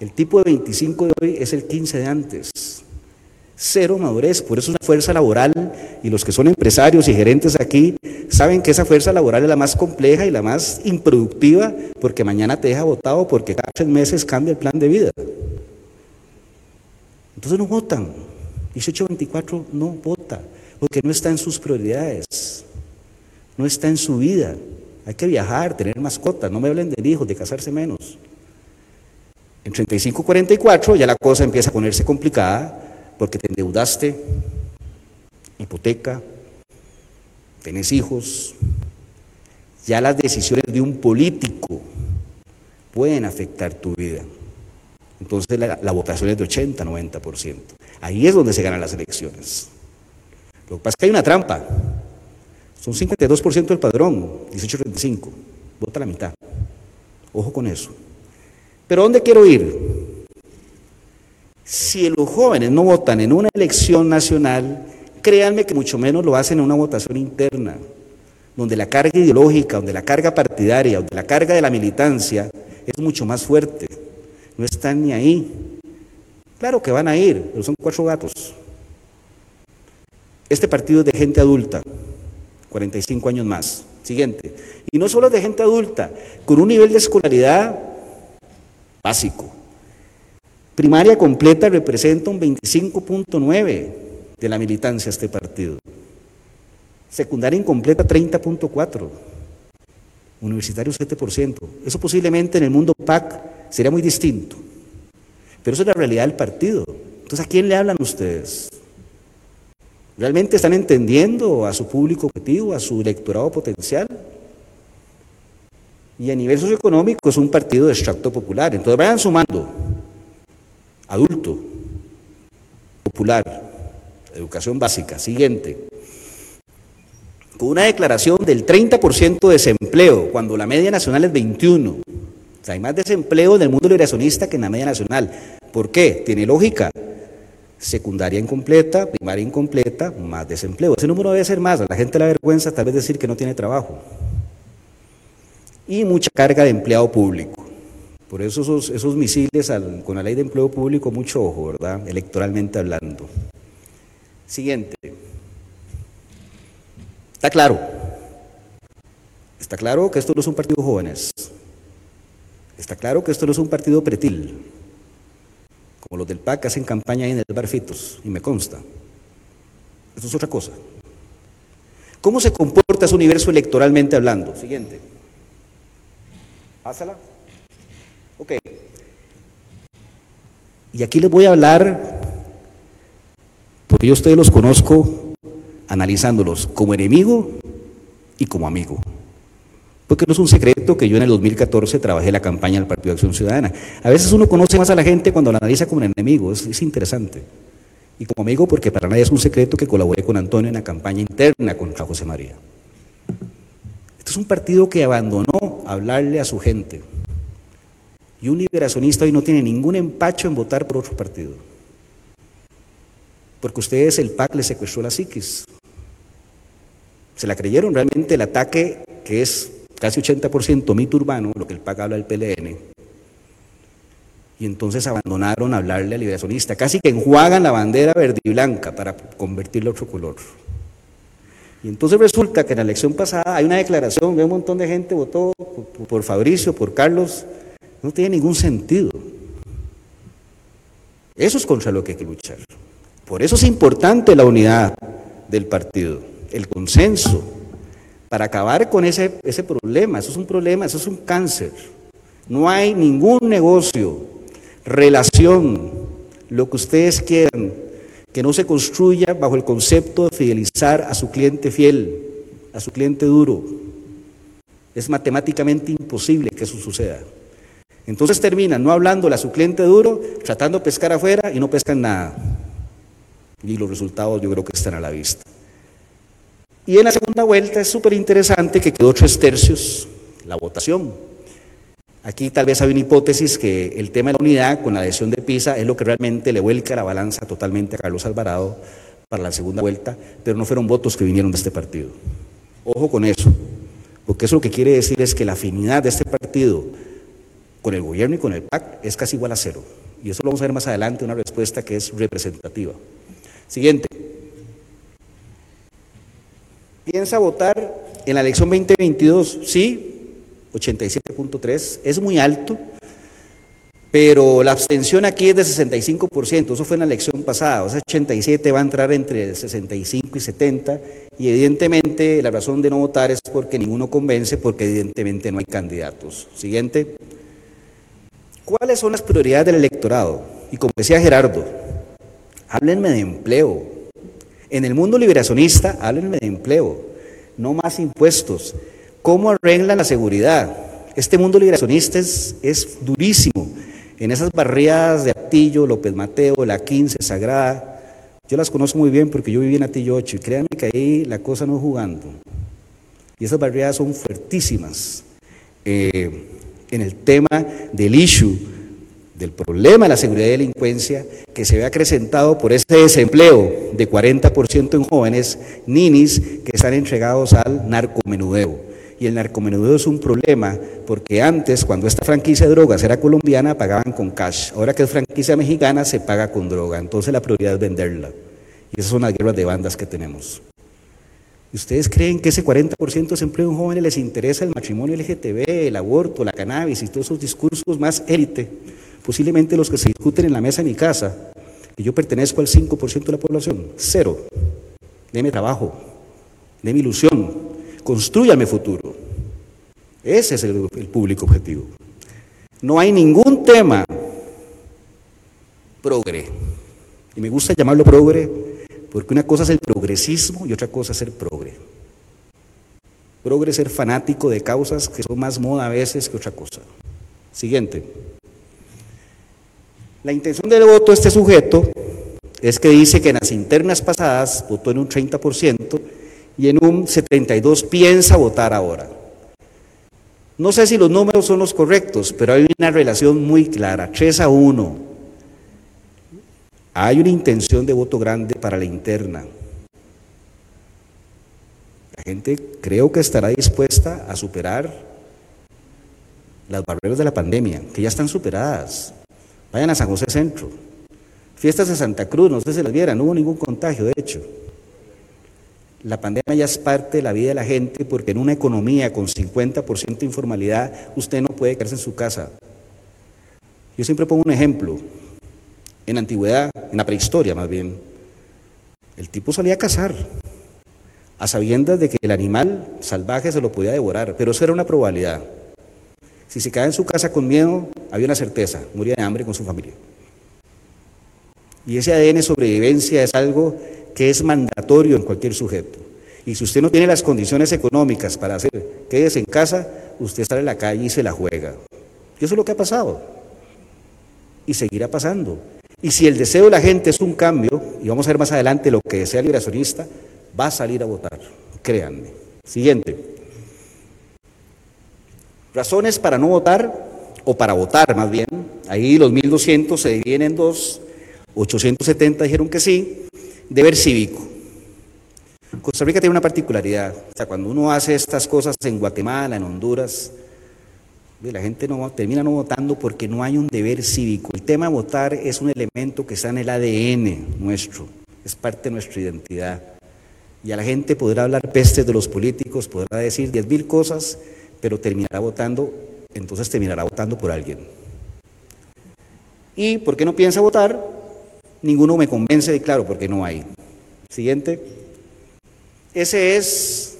Speaker 2: El tipo de 25 de hoy es el 15 de antes. Cero madurez, por eso es una fuerza laboral y los que son empresarios y gerentes aquí saben que esa fuerza laboral es la más compleja y la más improductiva porque mañana te deja votado porque cada tres meses cambia el plan de vida. Entonces no votan. 18-24 no vota porque no está en sus prioridades, no está en su vida. Hay que viajar, tener mascotas, no me hablen de hijos, de casarse menos. En 35-44 ya la cosa empieza a ponerse complicada porque te endeudaste, hipoteca, tenés hijos. Ya las decisiones de un político pueden afectar tu vida. Entonces la, la votación es de 80-90%. Ahí es donde se ganan las elecciones. Lo que pasa es que hay una trampa. Son 52% del padrón, 18-35. Vota la mitad. Ojo con eso. Pero ¿dónde quiero ir? Si los jóvenes no votan en una elección nacional, créanme que mucho menos lo hacen en una votación interna, donde la carga ideológica, donde la carga partidaria, donde la carga de la militancia es mucho más fuerte. No están ni ahí. Claro que van a ir, pero son cuatro gatos. Este partido es de gente adulta, 45 años más. Siguiente. Y no solo de gente adulta, con un nivel de escolaridad básico. Primaria completa representa un 25.9 de la militancia este partido. Secundaria incompleta 30.4. Universitario 7%. Eso posiblemente en el mundo PAC sería muy distinto. Pero eso es la realidad del partido. Entonces, ¿a quién le hablan ustedes? ¿Realmente están entendiendo a su público objetivo, a su electorado potencial? Y a nivel socioeconómico es un partido de extracto popular. Entonces vayan sumando. Adulto, popular, educación básica. Siguiente. con una declaración del 30% de desempleo, cuando la media nacional es 21. O sea, hay más desempleo en el mundo liberacionista que en la media nacional. ¿Por qué? Tiene lógica. Secundaria incompleta, primaria incompleta, más desempleo. Ese número debe ser más. La gente le vergüenza tal vez decir que no tiene trabajo. Y mucha carga de empleado público. Por eso esos, misiles con la ley de empleo público, mucho ojo, ¿verdad? Electoralmente hablando. Siguiente. Está claro. Está claro que esto no es un partido jóvenes. Está claro que esto no es un partido pretil, como los del PAC hacen campaña en el Barfitos, y me consta. Esto es otra cosa. ¿Cómo se comporta ese universo electoralmente hablando? Siguiente. Pásala. Ok. Y aquí les voy a hablar, porque yo ustedes los conozco analizándolos como enemigo y como amigo. Porque no es un secreto que yo en el 2014 trabajé la campaña del Partido de Acción Ciudadana. A veces uno conoce más a la gente cuando la analiza como enemigo, es, es interesante. Y como amigo, porque para nadie es un secreto que colaboré con Antonio en la campaña interna contra José María. Este es un partido que abandonó hablarle a su gente. Y un liberacionista hoy no tiene ningún empacho en votar por otro partido. Porque ustedes, el PAC le secuestró la psiquis. Se la creyeron realmente el ataque que es casi 80% mito urbano, lo que el PAC habla del PLN. Y entonces abandonaron hablarle al liberacionista. Casi que enjuagan la bandera verde y blanca para convertirla a otro color. Y entonces resulta que en la elección pasada hay una declaración, un montón de gente votó por Fabricio, por Carlos, no tiene ningún sentido. Eso es contra lo que hay que luchar. Por eso es importante la unidad del partido, el consenso, para acabar con ese, ese problema. Eso es un problema, eso es un cáncer. No hay ningún negocio, relación, lo que ustedes quieran, que no se construya bajo el concepto de fidelizar a su cliente fiel, a su cliente duro. Es matemáticamente imposible que eso suceda. Entonces terminan no hablándole a su cliente duro, tratando de pescar afuera y no pescan nada. Y los resultados yo creo que están a la vista. Y en la segunda vuelta es súper interesante que quedó tres tercios la votación. Aquí tal vez hay una hipótesis que el tema de la unidad con la adhesión de PISA es lo que realmente le vuelca la balanza totalmente a Carlos Alvarado para la segunda vuelta, pero no fueron votos que vinieron de este partido. Ojo con eso, porque eso lo que quiere decir es que la afinidad de este partido con el gobierno y con el PAC es casi igual a cero. Y eso lo vamos a ver más adelante, una respuesta que es representativa. Siguiente. ¿Piensa votar en la elección 2022? Sí, 87.3. Es muy alto, pero la abstención aquí es de 65%. Eso fue en la elección pasada. O sea, 87 va a entrar entre 65 y 70. Y evidentemente la razón de no votar es porque ninguno convence, porque evidentemente no hay candidatos. Siguiente. ¿Cuáles son las prioridades del electorado? Y como decía Gerardo, háblenme de empleo. En el mundo liberacionista, háblenme de empleo, no más impuestos. ¿Cómo arreglan la seguridad? Este mundo liberacionista es, durísimo. En esas barriadas de Atillo, López Mateo, La 15, Sagrada, yo las conozco muy bien porque yo viví en Atillo 8 y créanme que ahí la cosa no es jugando. Y esas barriadas son fuertísimas. Eh, en el tema del issue, del problema de la seguridad y delincuencia que se ve acrecentado por ese desempleo de 40% en jóvenes ninis que están entregados al narcomenudeo. Y el narcomenudeo es un problema porque antes, cuando esta franquicia de drogas era colombiana, pagaban con cash. Ahora que es franquicia mexicana, se paga con droga. Entonces la prioridad es venderla. Y esas son las guerras de bandas que tenemos. ¿Ustedes creen que ese 40% de desempleo en jóvenes les interesa el matrimonio LGTB, el aborto, la cannabis y todos esos discursos más élite? Posiblemente los que se discuten en la mesa en mi casa, que yo pertenezco al 5% de la población. Cero. Deme trabajo, deme ilusión, construyame futuro. Ese es el, el público objetivo. No hay ningún tema progre. Y me gusta llamarlo progre porque una cosa es el progresismo y otra cosa es ser progre. Progre es ser fanático de causas que son más moda a veces que otra cosa. Siguiente. La intención del voto de este sujeto es que dice que en las internas pasadas votó en un 30% y en un 72 piensa votar ahora. No sé si los números son los correctos, pero hay una relación muy clara, 3 a 1. Hay una intención de voto grande para la interna. La gente creo que estará dispuesta a superar las barreras de la pandemia, que ya están superadas. Vayan a San José Centro. Fiestas de Santa Cruz, no sé si las vieran, no hubo ningún contagio, de hecho. La pandemia ya es parte de la vida de la gente porque en una economía con 50% de informalidad usted no puede quedarse en su casa. Yo siempre pongo un ejemplo. En antigüedad, en la prehistoria más bien, el tipo salía a cazar a sabiendas de que el animal salvaje se lo podía devorar, pero eso era una probabilidad. Si se quedaba en su casa con miedo, había una certeza, moría de hambre con su familia. Y ese ADN sobrevivencia es algo que es mandatorio en cualquier sujeto. Y si usted no tiene las condiciones económicas para hacer, quédese en casa, usted sale a la calle y se la juega. Y eso es lo que ha pasado. Y seguirá pasando. Y si el deseo de la gente es un cambio, y vamos a ver más adelante lo que desea el liberacionista, va a salir a votar. Créanme. Siguiente. Razones para no votar, o para votar más bien. Ahí los 1200 se dividen en dos. 870 dijeron que sí, deber cívico. Costa Rica tiene una particularidad, o sea, cuando uno hace estas cosas en Guatemala, en Honduras, la gente no, termina no votando porque no hay un deber cívico. El tema de votar es un elemento que está en el ADN nuestro, es parte de nuestra identidad. Y a la gente podrá hablar pestes de los políticos, podrá decir diez mil cosas, pero terminará votando, entonces terminará votando por alguien. ¿Y por qué no piensa votar? Ninguno me convence de claro, porque no hay. Siguiente. Ese es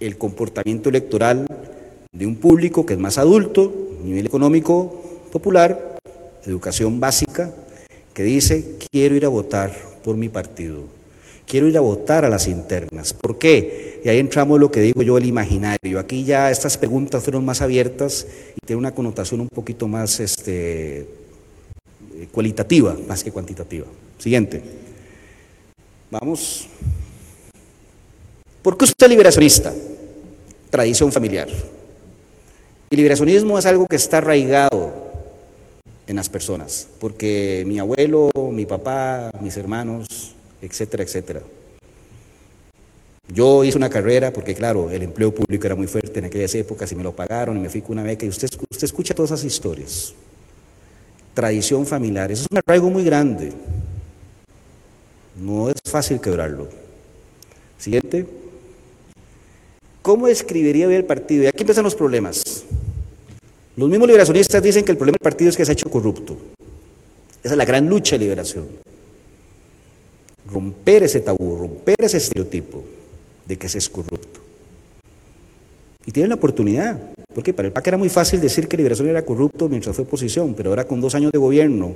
Speaker 2: el comportamiento electoral de un público que es más adulto, nivel económico popular, educación básica, que dice, quiero ir a votar por mi partido, quiero ir a votar a las internas. ¿Por qué? Y ahí entramos lo que digo yo, el imaginario. Aquí ya estas preguntas fueron más abiertas y tienen una connotación un poquito más este, cualitativa más que cuantitativa. Siguiente. Vamos. ¿Por qué usted es liberacionista? Tradición familiar. El liberacionismo es algo que está arraigado en las personas, porque mi abuelo, mi papá, mis hermanos, etcétera, etcétera. Yo hice una carrera porque, claro, el empleo público era muy fuerte en aquellas épocas y me lo pagaron y me fui con una beca y usted, usted escucha todas esas historias tradición familiar. Eso es un arraigo muy grande. No es fácil quebrarlo. Siguiente. ¿Cómo escribiría hoy el partido? Y aquí empiezan los problemas. Los mismos liberacionistas dicen que el problema del partido es que se ha hecho corrupto. Esa es la gran lucha de liberación. Romper ese tabú, romper ese estereotipo de que se es corrupto. Y tienen la oportunidad, porque para el PAC era muy fácil decir que Liberación era corrupto mientras fue oposición, pero ahora con dos años de gobierno,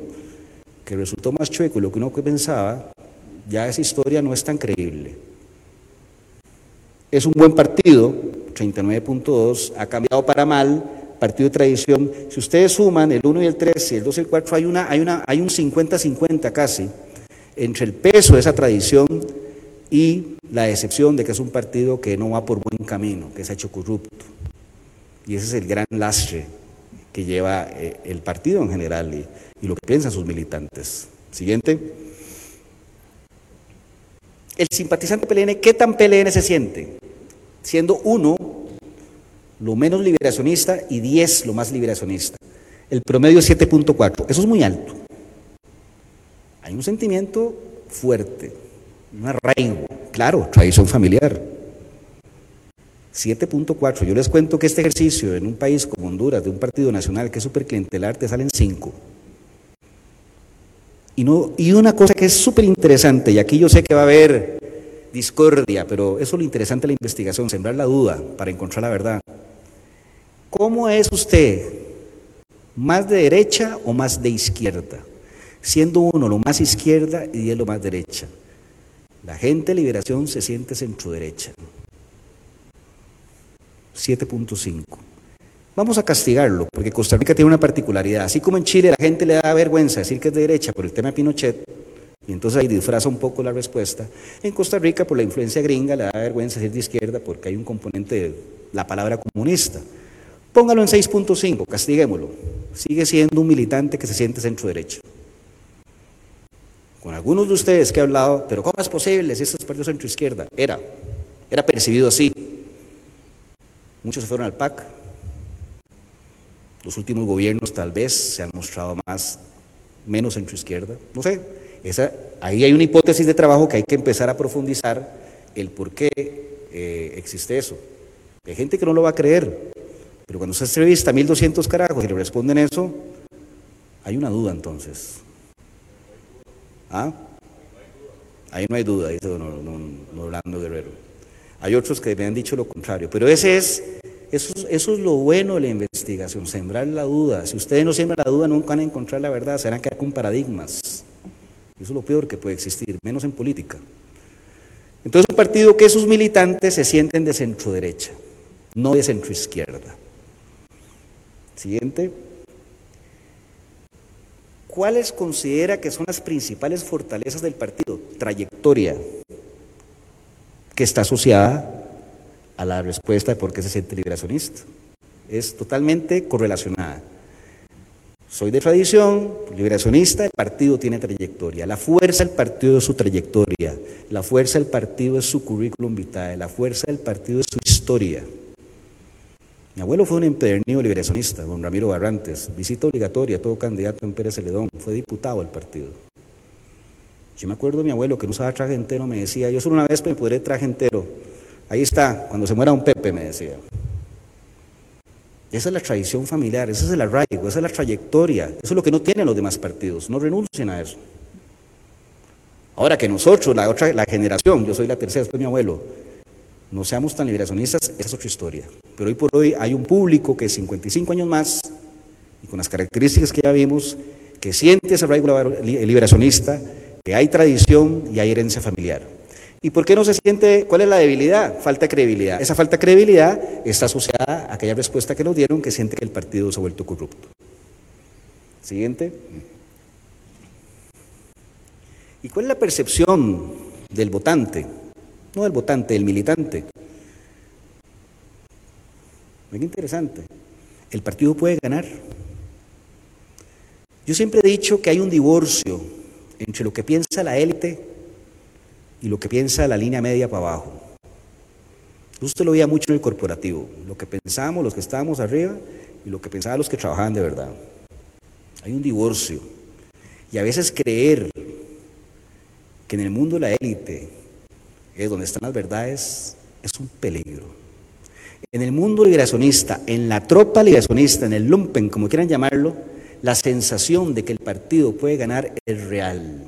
Speaker 2: que resultó más chueco lo que uno pensaba, ya esa historia no es tan creíble. Es un buen partido, 39.2, ha cambiado para mal, partido de tradición. Si ustedes suman el 1 y el 3, y el 2 y el 4, hay, una, hay, una, hay un 50-50 casi entre el peso de esa tradición y la excepción de que es un partido que no va por buen camino, que se ha hecho corrupto. Y ese es el gran lastre que lleva eh, el partido en general y, y lo que piensan sus militantes. Siguiente. El simpatizante PLN, ¿qué tan PLN se siente? Siendo uno lo menos liberacionista y 10 lo más liberacionista. El promedio es 7.4. Eso es muy alto. Hay un sentimiento fuerte un arraigo, claro, tradición familiar. 7.4. Yo les cuento que este ejercicio en un país como Honduras, de un partido nacional que es súper clientelar, te salen 5. Y, no, y una cosa que es súper interesante, y aquí yo sé que va a haber discordia, pero eso es lo interesante de la investigación, sembrar la duda para encontrar la verdad. ¿Cómo es usted? ¿Más de derecha o más de izquierda? Siendo uno lo más izquierda y diez lo más derecha. La gente de liberación se siente centro derecha. 7.5. Vamos a castigarlo, porque Costa Rica tiene una particularidad. Así como en Chile la gente le da vergüenza decir que es de derecha por el tema Pinochet, Y entonces ahí disfraza un poco la respuesta. En Costa Rica, por la influencia gringa, le da vergüenza ser de izquierda porque hay un componente de la palabra comunista. Póngalo en 6.5, castiguémoslo. Sigue siendo un militante que se siente centro derecha. Con algunos de ustedes que he hablado, pero ¿cómo es posible si estos partidos centro izquierda? Era, era percibido así. Muchos se fueron al PAC. Los últimos gobiernos tal vez se han mostrado más, menos centro izquierda. No sé, ahí hay una hipótesis de trabajo que hay que empezar a profundizar el por qué eh, existe eso. Hay gente que no lo va a creer, pero cuando se entrevista a 1200 carajos y le responden eso, hay una duda entonces. ¿Ah? Ahí no hay duda, dice don, Orlando Guerrero. Hay otros que me han dicho lo contrario, pero ese es, eso, eso es lo bueno de la investigación, sembrar la duda. Si ustedes no siembran la duda, nunca van a encontrar la verdad, serán quedar con paradigmas. Eso es lo peor que puede existir, menos en política. Entonces, un partido que sus militantes se sienten de centro derecha, no de centro izquierda. Siguiente. ¿Cuáles considera que son las principales fortalezas del partido? Trayectoria, que está asociada a la respuesta de por qué se siente liberacionista. Es totalmente correlacionada. Soy de tradición, liberacionista, el partido tiene trayectoria. La fuerza del partido es su trayectoria. La fuerza del partido es su currículum vitae. La fuerza del partido es su historia. Mi abuelo fue un empedernido liberacionista, don Ramiro Barrantes, visita obligatoria todo candidato en Pérez Celedón, fue diputado del partido. Yo me acuerdo de mi abuelo que no usaba traje entero, me decía, yo solo una vez me podré traje entero. Ahí está, cuando se muera un Pepe, me decía. Esa es la tradición familiar, ese es el arraigo, esa es la trayectoria, eso es lo que no tienen los demás partidos, no renuncien a eso. Ahora que nosotros, la otra, la generación, yo soy la tercera después de mi abuelo, no seamos tan liberacionistas, esa es otra historia. Pero hoy por hoy hay un público que es 55 años más y con las características que ya vimos, que siente ese arraigo liberacionista, que hay tradición y hay herencia familiar. ¿Y por qué no se siente? ¿Cuál es la debilidad? Falta de credibilidad. Esa falta de credibilidad está asociada a aquella respuesta que nos dieron que siente que el partido se ha vuelto corrupto. Siguiente. ¿Y cuál es la percepción del votante? No del votante, del militante. Muy interesante. El partido puede ganar. Yo siempre he dicho que hay un divorcio entre lo que piensa la élite y lo que piensa la línea media para abajo. Usted lo veía mucho en el corporativo, lo que pensábamos los que estábamos arriba y lo que pensaban los que trabajaban de verdad. Hay un divorcio. Y a veces creer que en el mundo la élite es donde están las verdades, es un peligro. En el mundo liberacionista, en la tropa liberacionista, en el lumpen, como quieran llamarlo, la sensación de que el partido puede ganar es real.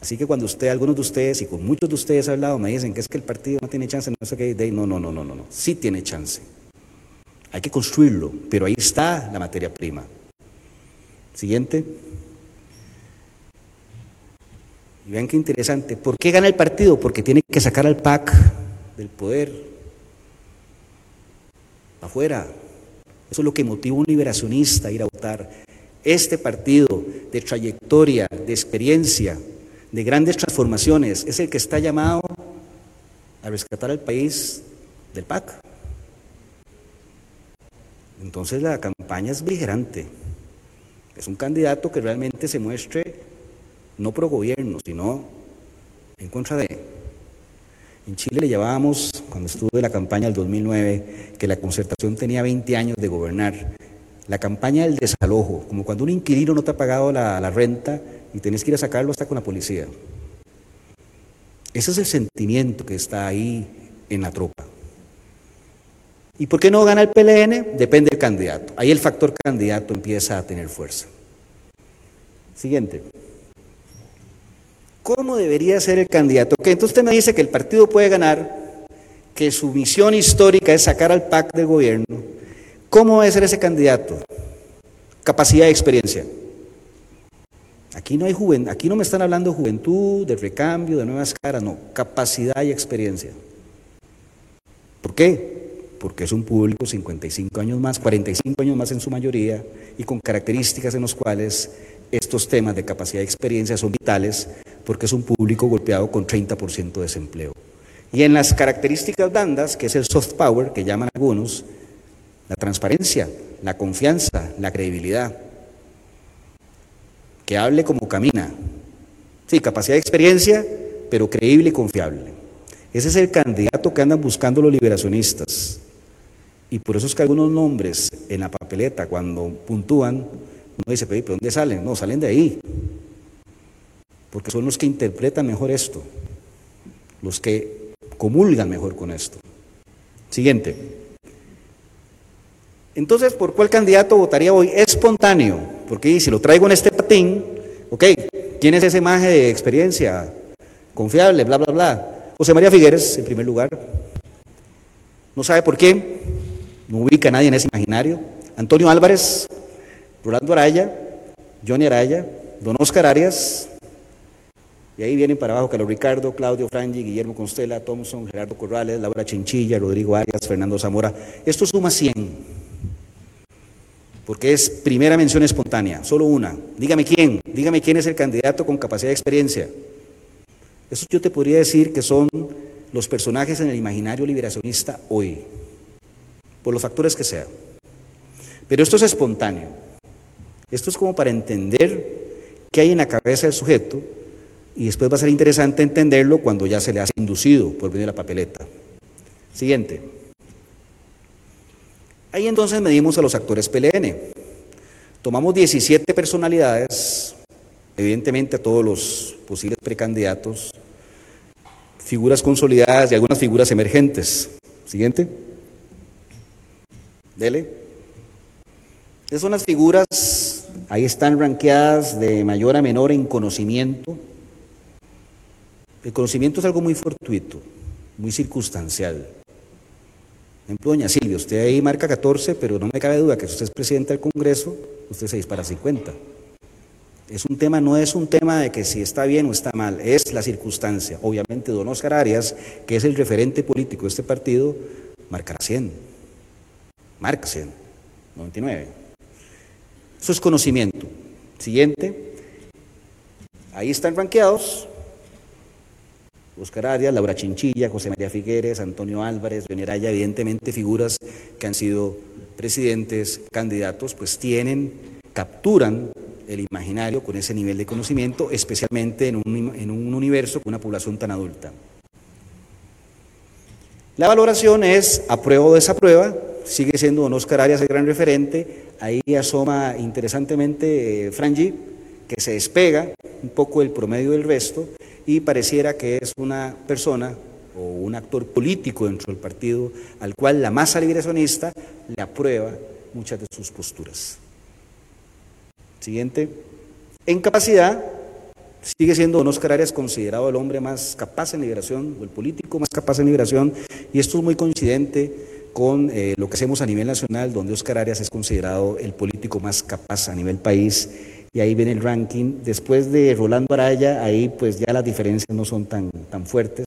Speaker 2: Así que cuando usted, algunos de ustedes y con muchos de ustedes ha hablado, me dicen que es que el partido no tiene chance, no sé qué, no, no, no, no, no, no, sí tiene chance. Hay que construirlo, pero ahí está la materia prima. Siguiente. Y vean qué interesante. ¿Por qué gana el partido? Porque tiene que sacar al PAC del poder. Afuera. Eso es lo que motiva a un liberacionista a ir a votar. Este partido de trayectoria, de experiencia, de grandes transformaciones, es el que está llamado a rescatar al país del PAC. Entonces la campaña es beligerante. Es un candidato que realmente se muestre no pro gobierno, sino en contra de. En Chile le llevábamos, cuando estuve en la campaña del 2009, que la concertación tenía 20 años de gobernar. La campaña del desalojo, como cuando un inquilino no te ha pagado la, la renta y tenés que ir a sacarlo hasta con la policía. Ese es el sentimiento que está ahí en la tropa. ¿Y por qué no gana el PLN? Depende del candidato. Ahí el factor candidato empieza a tener fuerza. Siguiente. ¿Cómo debería ser el candidato? Que entonces usted me dice que el partido puede ganar, que su misión histórica es sacar al PAC del gobierno. ¿Cómo debe ser ese candidato? Capacidad y experiencia. Aquí no hay juventud, aquí no me están hablando de juventud, de recambio, de nuevas caras, no, capacidad y experiencia. ¿Por qué? Porque es un público 55 años más, 45 años más en su mayoría y con características en las cuales estos temas de capacidad y experiencia son vitales porque es un público golpeado con 30% de desempleo. Y en las características bandas, que es el soft power, que llaman algunos, la transparencia, la confianza, la credibilidad. Que hable como camina. Sí, capacidad de experiencia, pero creíble y confiable. Ese es el candidato que andan buscando los liberacionistas. Y por eso es que algunos nombres en la papeleta, cuando puntúan, uno dice, pero ¿dónde salen? No, salen de ahí. Porque son los que interpretan mejor esto, los que comulgan mejor con esto. Siguiente. Entonces, ¿por cuál candidato votaría hoy? Espontáneo, porque si lo traigo en este patín, ok, ¿quién es esa imagen de experiencia? Confiable, bla, bla, bla. José María Figueres, en primer lugar. No sabe por qué, no ubica a nadie en ese imaginario. Antonio Álvarez, Rolando Araya, Johnny Araya, Don Oscar Arias, y ahí vienen para abajo Carlos Ricardo, Claudio Frangi, Guillermo Constela, Thompson, Gerardo Corrales, Laura Chinchilla, Rodrigo Arias, Fernando Zamora. Esto suma 100, porque es primera mención espontánea, solo una. Dígame quién, dígame quién es el candidato con capacidad de experiencia. Eso yo te podría decir que son los personajes en el imaginario liberacionista hoy, por los factores que sean. Pero esto es espontáneo. Esto es como para entender qué hay en la cabeza del sujeto y después va a ser interesante entenderlo cuando ya se le ha inducido por venir la papeleta. Siguiente. Ahí entonces medimos a los actores PLN. Tomamos 17 personalidades, evidentemente a todos los posibles precandidatos, figuras consolidadas y algunas figuras emergentes. Siguiente. Dele. Esas son las figuras, ahí están ranqueadas de mayor a menor en conocimiento. El conocimiento es algo muy fortuito, muy circunstancial. Por ejemplo, doña Silvia, usted ahí marca 14, pero no me cabe duda que si usted es presidente del Congreso, usted se dispara 50. Es un tema, no es un tema de que si está bien o está mal, es la circunstancia. Obviamente, don Oscar Arias, que es el referente político de este partido, marcará 100. Marca 100, 99. Eso es conocimiento. Siguiente. Ahí están ranqueados. Oscar Arias, Laura Chinchilla, José María Figueres, Antonio Álvarez, Veneraya, evidentemente figuras que han sido presidentes, candidatos, pues tienen, capturan el imaginario con ese nivel de conocimiento, especialmente en un, universo con una población tan adulta. La valoración es aprueba o desaprueba, sigue siendo don Oscar Arias el gran referente, ahí asoma interesantemente eh, Frangi, que se despega un poco del promedio del resto y pareciera que es una persona o un actor político dentro del partido al cual la masa liberacionista le aprueba muchas de sus posturas. Siguiente. En capacidad, sigue siendo don Oscar Arias considerado el hombre más capaz en liberación, o el político más capaz en liberación, y esto es muy coincidente con eh, lo que hacemos a nivel nacional, donde Oscar Arias es considerado el político más capaz a nivel país, y ahí viene el ranking. Después de Rolando Araya, ahí pues ya las diferencias no son tan, tan fuertes.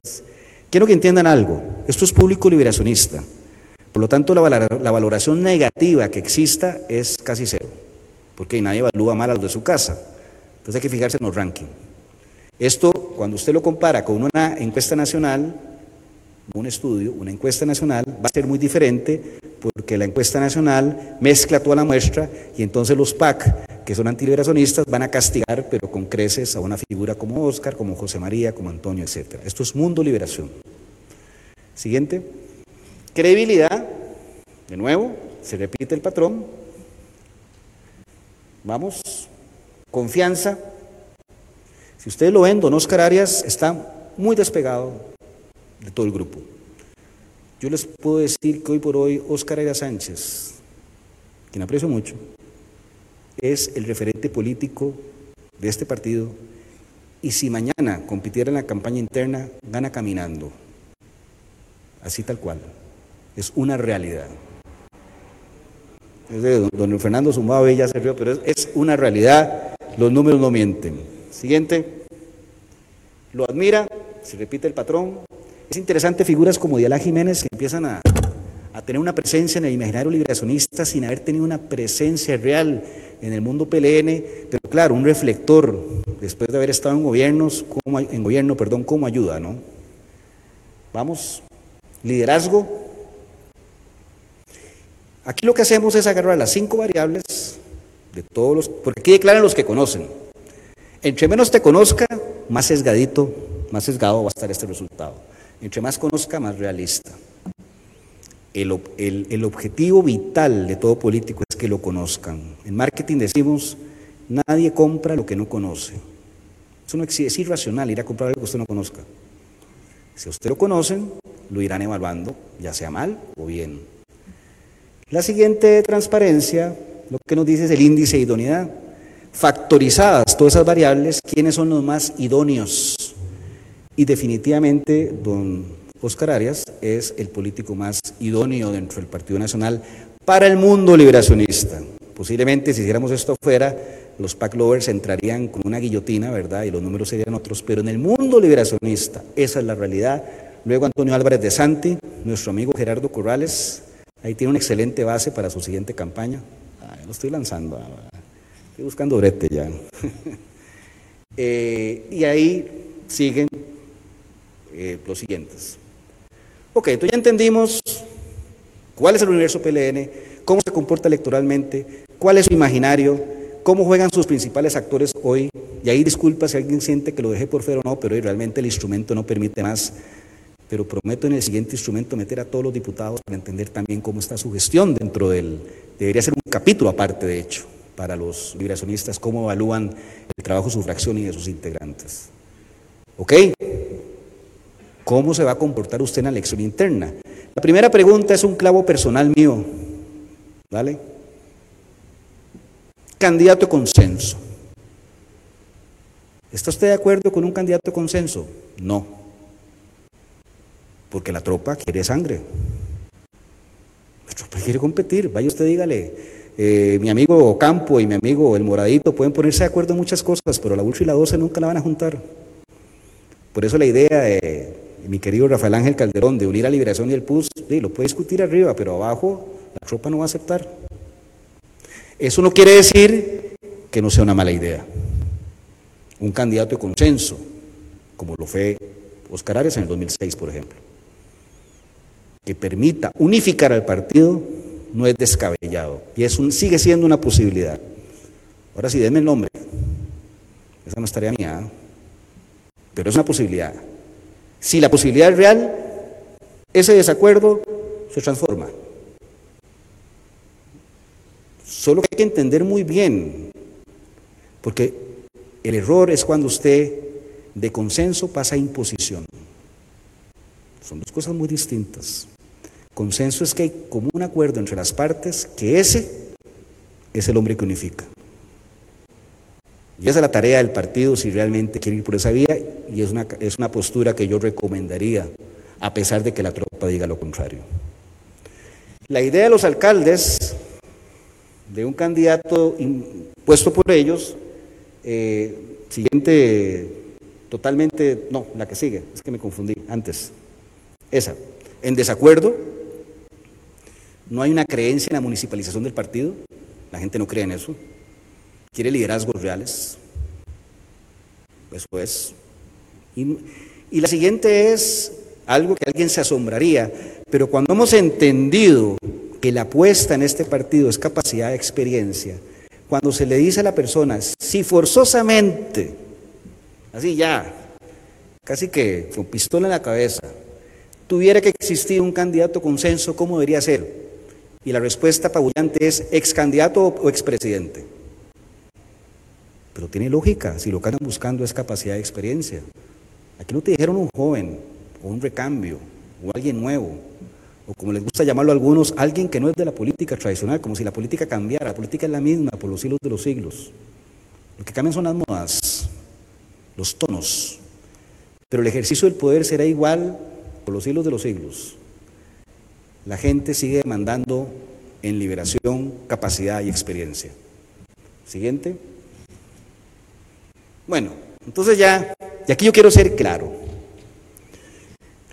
Speaker 2: Quiero que entiendan algo, esto es público liberacionista, por lo tanto la, la valoración negativa que exista es casi cero porque nadie evalúa mal a los de su casa. Entonces hay que fijarse en los rankings. Esto, cuando usted lo compara con una encuesta nacional, un estudio, una encuesta nacional, va a ser muy diferente porque la encuesta nacional mezcla toda la muestra y entonces los PAC, que son antiliberacionistas, van a castigar, pero con creces, a una figura como Oscar, como José María, como Antonio, etc. Esto es mundo liberación. Siguiente. Credibilidad. De nuevo, se repite el patrón. Vamos, confianza. Si ustedes lo ven, don Oscar Arias está muy despegado de todo el grupo. Yo les puedo decir que hoy por hoy Oscar Arias Sánchez, quien aprecio mucho, es el referente político de este partido y si mañana compitiera en la campaña interna, gana caminando. Así tal cual. Es una realidad. Don Fernando Zumbado ya se rió, pero es, una realidad, los números no mienten. Siguiente, lo admira, se repite el patrón. Es interesante figuras como Dialá Jiménez que empiezan a, a tener una presencia en el imaginario liberacionista sin haber tenido una presencia real en el mundo PLN, pero claro, un reflector después de haber estado en gobiernos, en gobierno, perdón, cómo ayuda, ¿no? Vamos, liderazgo. Aquí lo que hacemos es agarrar las cinco variables de todos los, porque aquí declaran los que conocen. Entre menos te conozca, más sesgadito, más sesgado va a estar este resultado. Entre más conozca, más realista. El, el, objetivo vital de todo político que lo conozcan. En marketing decimos, nadie compra lo que no conoce. Eso no existe, es irracional ir a comprar algo que usted no conozca. Si usted lo conocen, lo irán evaluando, ya sea mal o bien. La siguiente transparencia, lo que nos dice es el índice de idoneidad. Factorizadas todas esas variables, ¿quiénes son los más idóneos? Y definitivamente, don Oscar Arias es el político más idóneo dentro del Partido Nacional para el mundo liberacionista. Posiblemente si hiciéramos esto fuera, los pack lovers entrarían con una guillotina, ¿verdad? Y los números serían otros, pero en el mundo liberacionista, esa es la realidad. Luego Antonio Álvarez de Santi, nuestro amigo Gerardo Corrales, ahí tiene una excelente base para su siguiente campaña. lo estoy lanzando, ah, estoy buscando brete ya. <laughs> Eh, y ahí siguen eh, los siguientes. Ok, entonces ya entendimos cuál es el universo PLN, cómo se comporta electoralmente, cuál es su imaginario, cómo juegan sus principales actores hoy. Y ahí disculpa si alguien siente que lo dejé por fuera o no, pero hoy realmente el instrumento no permite más. Pero prometo en el siguiente instrumento meter a todos los diputados para entender también cómo está su gestión dentro del... Debería ser un capítulo aparte, de hecho, para los liberacionistas, cómo evalúan el trabajo de su fracción y de sus integrantes. ¿Ok? ¿Cómo se va a comportar usted en la elección interna? La primera pregunta es un clavo personal mío. ¿Vale? Candidato consenso. ¿Está usted de acuerdo con un candidato consenso? No. Porque la tropa quiere sangre. La tropa quiere competir. Vaya usted, dígale. Eh, mi amigo Campo y mi amigo el Moradito pueden ponerse de acuerdo en muchas cosas, pero la 8 y la 12 nunca la van a juntar. Por eso la idea de mi querido Rafael Ángel Calderón, de unir a Liberación y el PUS, sí, lo puede discutir arriba, pero abajo la tropa no va a aceptar. Eso no quiere decir que no sea una mala idea. Un candidato de consenso, como lo fue Oscar Arias en el 2006, por ejemplo, que permita unificar al partido, no es descabellado y es un, sigue siendo una posibilidad. Ahora sí, denme el nombre. Esa no es tarea mía, ¿eh? pero es una posibilidad. Si la posibilidad es real, ese desacuerdo se transforma. Solo que hay que entender muy bien, porque el error es cuando usted de consenso pasa a imposición. Son dos cosas muy distintas. Consenso es que hay como un acuerdo entre las partes que ese es el hombre que unifica. Y esa es la tarea del partido si realmente quiere ir por esa vía y es una, es una postura que yo recomendaría, a pesar de que la tropa diga lo contrario. La idea de los alcaldes, de un candidato impuesto por ellos, eh, siguiente, totalmente, no, la que sigue, es que me confundí antes, esa, en desacuerdo, no hay una creencia en la municipalización del partido, la gente no cree en eso, quiere liderazgos reales. Eso es. Y, la siguiente es algo que alguien se asombraría, pero cuando hemos entendido que la apuesta en este partido es capacidad de experiencia, cuando se le dice a la persona, si forzosamente, así ya, casi que con pistola en la cabeza, tuviera que existir un candidato consenso, ¿cómo debería ser? Y la respuesta apabullante es ex candidato o expresidente. Pero tiene lógica, si lo que andan buscando es capacidad de experiencia. Aquí no te dijeron un joven, o un recambio, o alguien nuevo, o como les gusta llamarlo a algunos, alguien que no es de la política tradicional, como si la política cambiara. La política es la misma por los siglos de los siglos. Lo que cambian son las modas, los tonos. Pero el ejercicio del poder será igual por los siglos de los siglos. La gente sigue demandando en liberación, capacidad y experiencia. Siguiente. Bueno, entonces ya, y aquí yo quiero ser claro.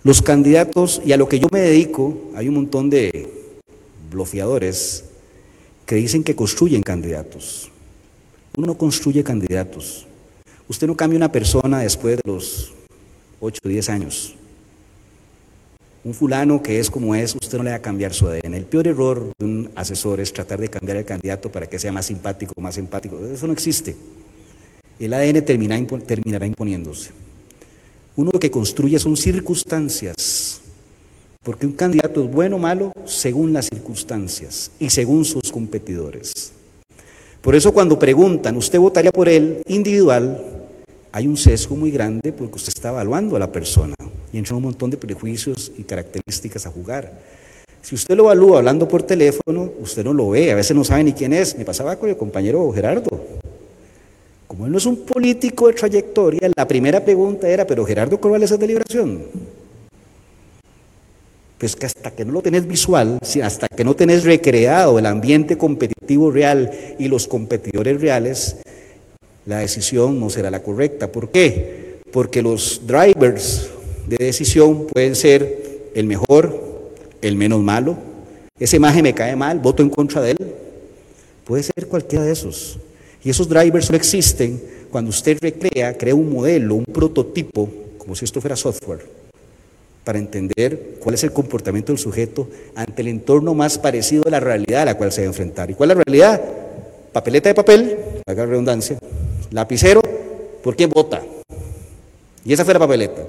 Speaker 2: Los candidatos, y a lo que yo me dedico, hay un montón de bloqueadores que dicen que construyen candidatos. Uno no construye candidatos. Usted no cambia una persona después de los 8 o 10 años. Un fulano que es como es, usted no le va a cambiar su ADN. El peor error de un asesor es tratar de cambiar el candidato para que sea más simpático, más empático. Eso no existe. El ADN terminará imponiéndose. Uno lo que construye son circunstancias, porque un candidato es bueno o malo según las circunstancias y según sus competidores. Por eso cuando preguntan, ¿usted votaría por él individual? Hay un sesgo muy grande porque usted está evaluando a la persona y entra un montón de prejuicios y características a jugar. Si usted lo evalúa hablando por teléfono, usted no lo ve, a veces no sabe ni quién es. Me pasaba con el compañero Gerardo. Como él no es un político de trayectoria, la primera pregunta era, pero Gerardo, ¿cuál es esa deliberación? Pues que hasta que no lo tenés visual, hasta que no tenés recreado el ambiente competitivo real y los competidores reales, la decisión no será la correcta. ¿Por qué? Porque los drivers de decisión pueden ser el mejor, el menos malo, ese imagen me cae mal, voto en contra de él. Puede ser cualquiera de esos. Y esos drivers no existen cuando usted recrea, crea un modelo, un prototipo, como si esto fuera software, para entender cuál es el comportamiento del sujeto ante el entorno más parecido a la realidad a la cual se a enfrentar. ¿Y cuál es la realidad? Papeleta de papel, haga redundancia, lapicero, ¿por quién vota? Y esa fue la papeleta.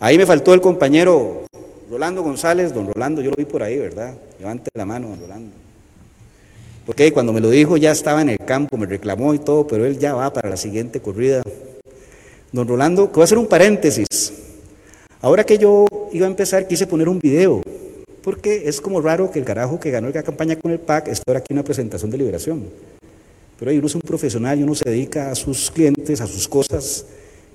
Speaker 2: Ahí me faltó el compañero Rolando González, don Rolando, yo lo vi por ahí, ¿verdad? Levante la mano, don Rolando. Porque cuando me lo dijo ya estaba en el campo, me reclamó y todo, pero él ya va para la siguiente corrida. Don Rolando, que voy a hacer un paréntesis. Ahora que yo iba a empezar, quise poner un video, porque es como raro que el carajo que ganó la campaña con el PAC esté ahora aquí en una presentación de liberación. Pero ahí uno es un profesional y uno se dedica a sus clientes, a sus cosas,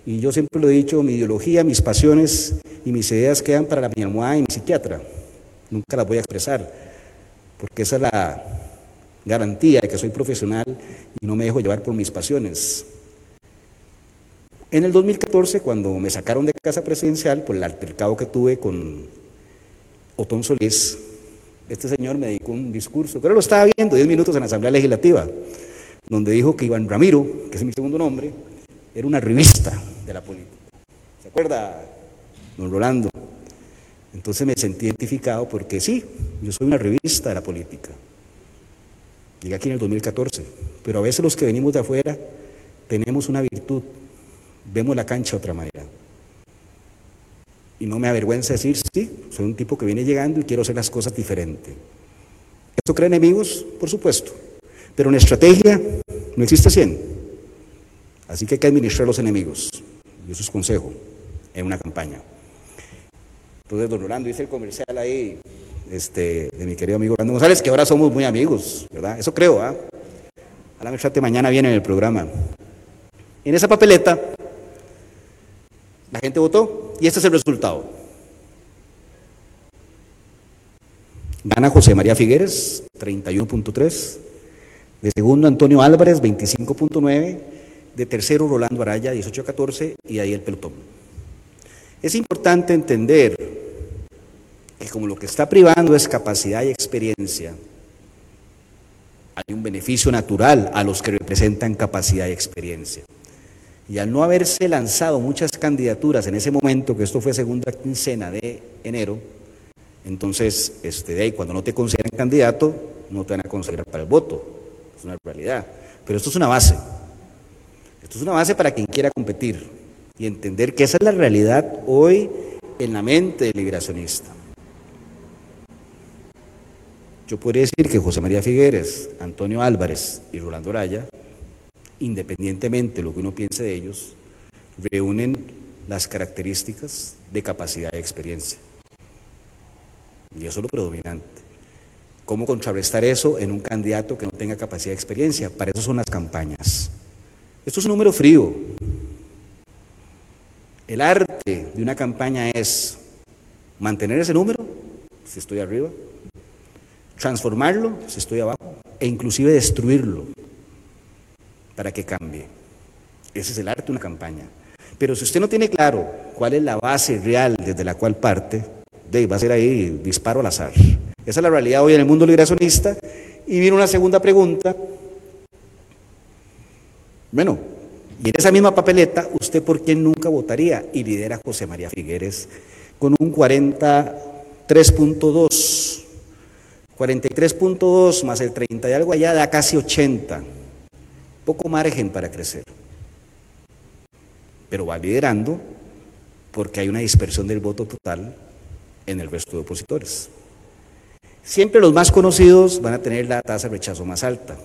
Speaker 2: y yo siempre lo he dicho, mi ideología, mis pasiones y mis ideas quedan para la mi almohada y mi psiquiatra. Nunca las voy a expresar, porque esa es la garantía de que soy profesional y no me dejo llevar por mis pasiones. En el 2014, cuando me sacaron de casa presidencial por el altercado que tuve con Otón Solís, este señor me dedicó un discurso, pero lo estaba viendo 10 minutos en la Asamblea Legislativa, donde dijo que Iván Ramiro, que es mi segundo nombre, era una revista de la política. ¿Se acuerda, don Rolando? Entonces me sentí identificado porque sí, yo soy una revista de la política. Llegué aquí en el 2014, pero a veces los que venimos de afuera tenemos una virtud, vemos la cancha de otra manera. Y no me avergüenza decir, sí, soy un tipo que viene llegando y quiero hacer las cosas diferente. ¿Esto crea enemigos? Por supuesto. Pero en estrategia no existe 100. Así que hay que administrar los enemigos. Y eso es consejo en una campaña. Entonces, don Rolando dice el comercial ahí este, de mi querido amigo Rolando González, que ahora somos muy amigos, ¿verdad? Eso creo, ¿ah? A la mañana viene en el programa. En esa papeleta, la gente votó y este es el resultado. Gana José María Figueres, 31.3. De segundo, Antonio Álvarez, 25.9 de tercero Rolando Araya 18-14 y ahí el pelotón. Es importante entender que como lo que está privando es capacidad y experiencia, hay un beneficio natural a los que representan capacidad y experiencia. Y al no haberse lanzado muchas candidaturas en ese momento, que esto fue segunda quincena de enero, entonces, este, de ahí, cuando no te consideran candidato, no te van a considerar para el voto. Es una realidad. Pero esto es una base. Esto es una base para quien quiera competir y entender que esa es la realidad hoy en la mente del liberacionista. Yo podría decir que José María Figueres, Antonio Álvarez y Rolando Raya, independientemente de lo que uno piense de ellos, reúnen las características de capacidad y experiencia. Y eso es lo predominante. ¿Cómo contrarrestar eso en un candidato que no tenga capacidad y experiencia? Para eso son las campañas. Esto es un número frío. El arte de una campaña es mantener ese número, si estoy arriba, transformarlo, si estoy abajo, e inclusive destruirlo para que cambie. Ese es el arte de una campaña. Pero si usted no tiene claro cuál es la base real desde la cual parte, de, va a ser ahí disparo al azar. Esa es la realidad hoy en el mundo liberacionista. Y viene una segunda pregunta Bueno, y en esa misma papeleta, ¿usted por quién nunca votaría? Y lidera José María Figueres con un 43.2. 43.2 más el 30 y algo allá da casi 80. Poco margen para crecer. Pero va liderando porque hay una dispersión del voto total en el resto de opositores. Siempre los más conocidos van a tener la tasa de rechazo más alta.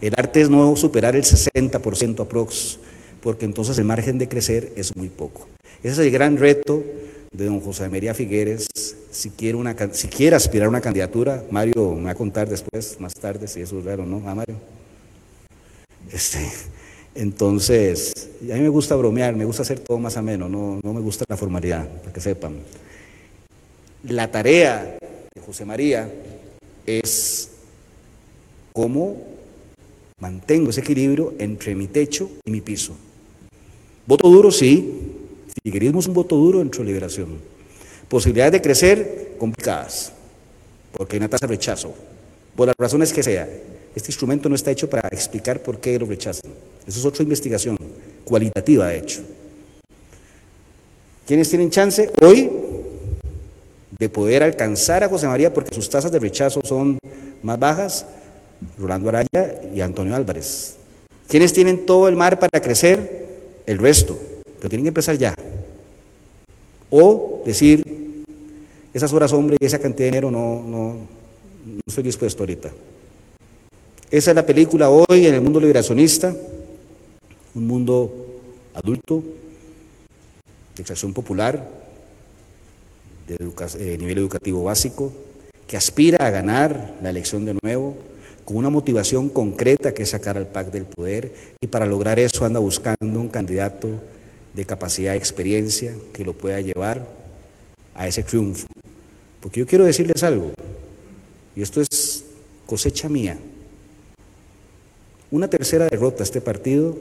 Speaker 2: El arte es no superar el 60% aprox, porque entonces el margen de crecer es muy poco. Ese es el gran reto de don José María Figueres. Si quiere, una, si quiere aspirar a una candidatura, Mario me va a contar después, más tarde, si eso es raro, ¿no? ¿A Mario? Este, entonces, a mí me gusta bromear, me gusta hacer todo más ameno, no, no me gusta la formalidad, para que sepan. La tarea de José María es cómo mantengo ese equilibrio entre mi techo y mi piso. Voto duro, sí. Figuerismo es un voto duro dentro de liberación. Posibilidades de crecer complicadas, porque hay una tasa de rechazo, por las razones que sea. Este instrumento no está hecho para explicar por qué lo rechazan. Eso es otra investigación cualitativa, de hecho. ¿Quiénes tienen chance hoy de poder alcanzar a José María porque sus tasas de rechazo son más bajas? Rolando Araya y Antonio Álvarez. ¿Quiénes tienen todo el mar para crecer? El resto, pero tienen que empezar ya. O decir, esas horas hombre y esa cantidad de dinero no, no, no estoy dispuesto ahorita. Esa es la película hoy en el mundo liberacionista, un mundo adulto, de extracción popular, de eh, nivel educativo básico, que aspira a ganar la elección de nuevo, con una motivación concreta que es sacar al PAC del poder, y para lograr eso anda buscando un candidato de capacidad y experiencia que lo pueda llevar a ese triunfo. Porque yo quiero decirles algo, y esto es cosecha mía. Una tercera derrota a este partido,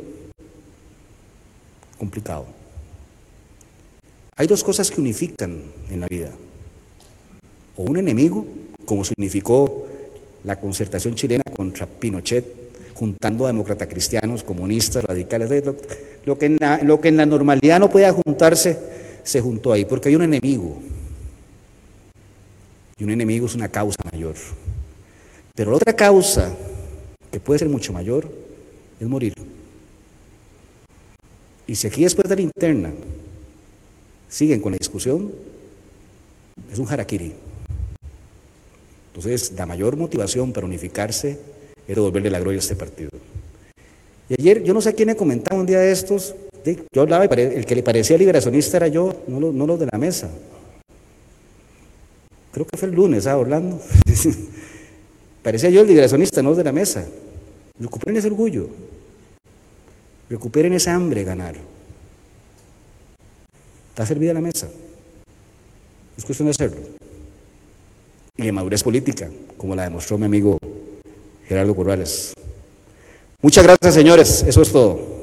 Speaker 2: complicado. Hay dos cosas que unifican en la vida. O un enemigo, como significó la concertación chilena contra Pinochet, juntando a demócratas cristianos, comunistas, radicales, lo, que en la, lo que en la normalidad no podía juntarse, se juntó ahí, porque hay un enemigo. Y un enemigo es una causa mayor. Pero la otra causa, que puede ser mucho mayor, es morir. Y si aquí después de la interna siguen con la discusión, es un harakiri. Entonces, la mayor motivación para unificarse era devolverle la gloria a este partido. Y ayer, yo no sé quién le comentaba un día de estos, yo hablaba, el que le parecía liberacionista era yo, no los no de la mesa. Creo que fue el lunes, ¿ah, Orlando? <laughs> parecía yo el liberacionista, no los de la mesa. Recuperen ese orgullo. Recuperen esa hambre de ganar. Está servida la mesa. Es cuestión de hacerlo. Y de madurez política, como la demostró mi amigo Gerardo Corrales. Muchas gracias, señores. Eso es todo.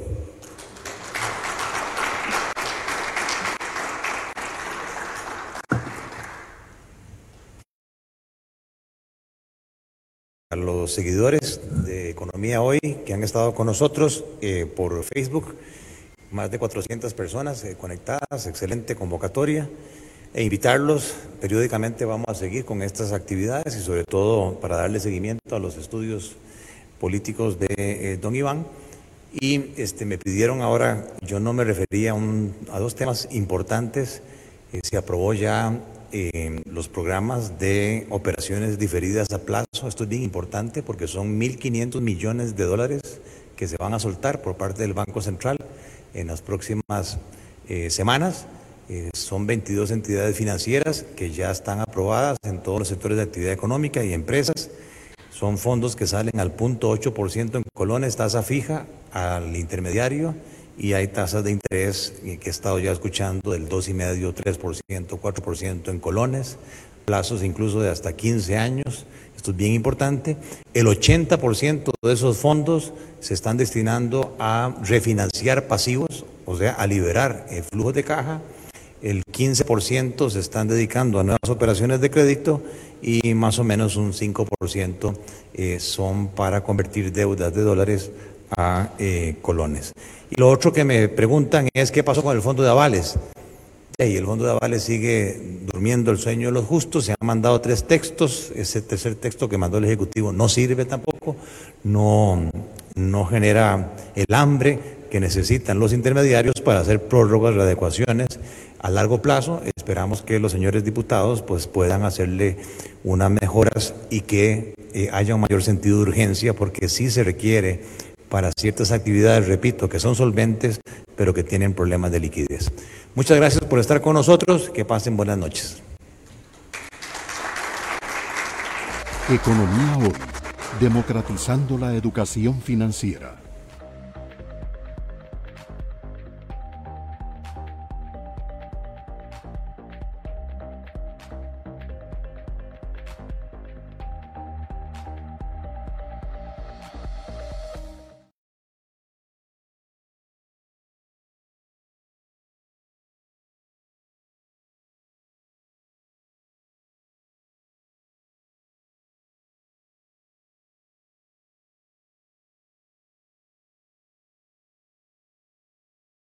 Speaker 3: A los seguidores de Economía Hoy que han estado con nosotros eh, por Facebook, más de 400 personas eh, conectadas, excelente convocatoria, e invitarlos, periódicamente vamos a seguir con estas actividades y sobre todo para darle seguimiento a los estudios políticos de eh, don Iván. Y este, me pidieron ahora, yo no me refería a, un, a dos temas importantes, se aprobó ya los programas de operaciones diferidas a plazo. Esto es bien importante porque son 1.500 millones de dólares que se van a soltar por parte del Banco Central en las próximas eh, semanas. Eh, son 22 entidades financieras que ya están aprobadas en todos los sectores de actividad económica y empresas. Son fondos que salen al punto 8% en colones, tasa fija al intermediario y hay tasas de interés que he estado ya escuchando del 2,5%, 3%, 4% en colones, plazos incluso de hasta 15 años. Esto es bien importante. El 80% de esos fondos se están destinando a refinanciar pasivos, o sea, a liberar el flujo de caja. El 15% se están dedicando a nuevas operaciones de crédito y más o menos un 5% eh, son para convertir deudas de dólares
Speaker 2: a eh, colones. Y lo otro que me preguntan es qué pasó con el fondo de avales. Y el fondo de avales sigue durmiendo el sueño de los justos. Se han mandado tres textos. Ese tercer texto que mandó el Ejecutivo no sirve tampoco. No, no genera el hambre que necesitan los intermediarios para hacer prórrogas, readecuaciones a largo plazo. Esperamos que los señores diputados pues, puedan hacerle unas mejoras y que eh, haya un mayor sentido de urgencia, porque sí se requiere para ciertas actividades, repito, que son solventes, pero que tienen problemas de liquidez. Muchas gracias por estar con nosotros. Que pasen buenas noches.
Speaker 1: Economía hoy, democratizando la educación financiera.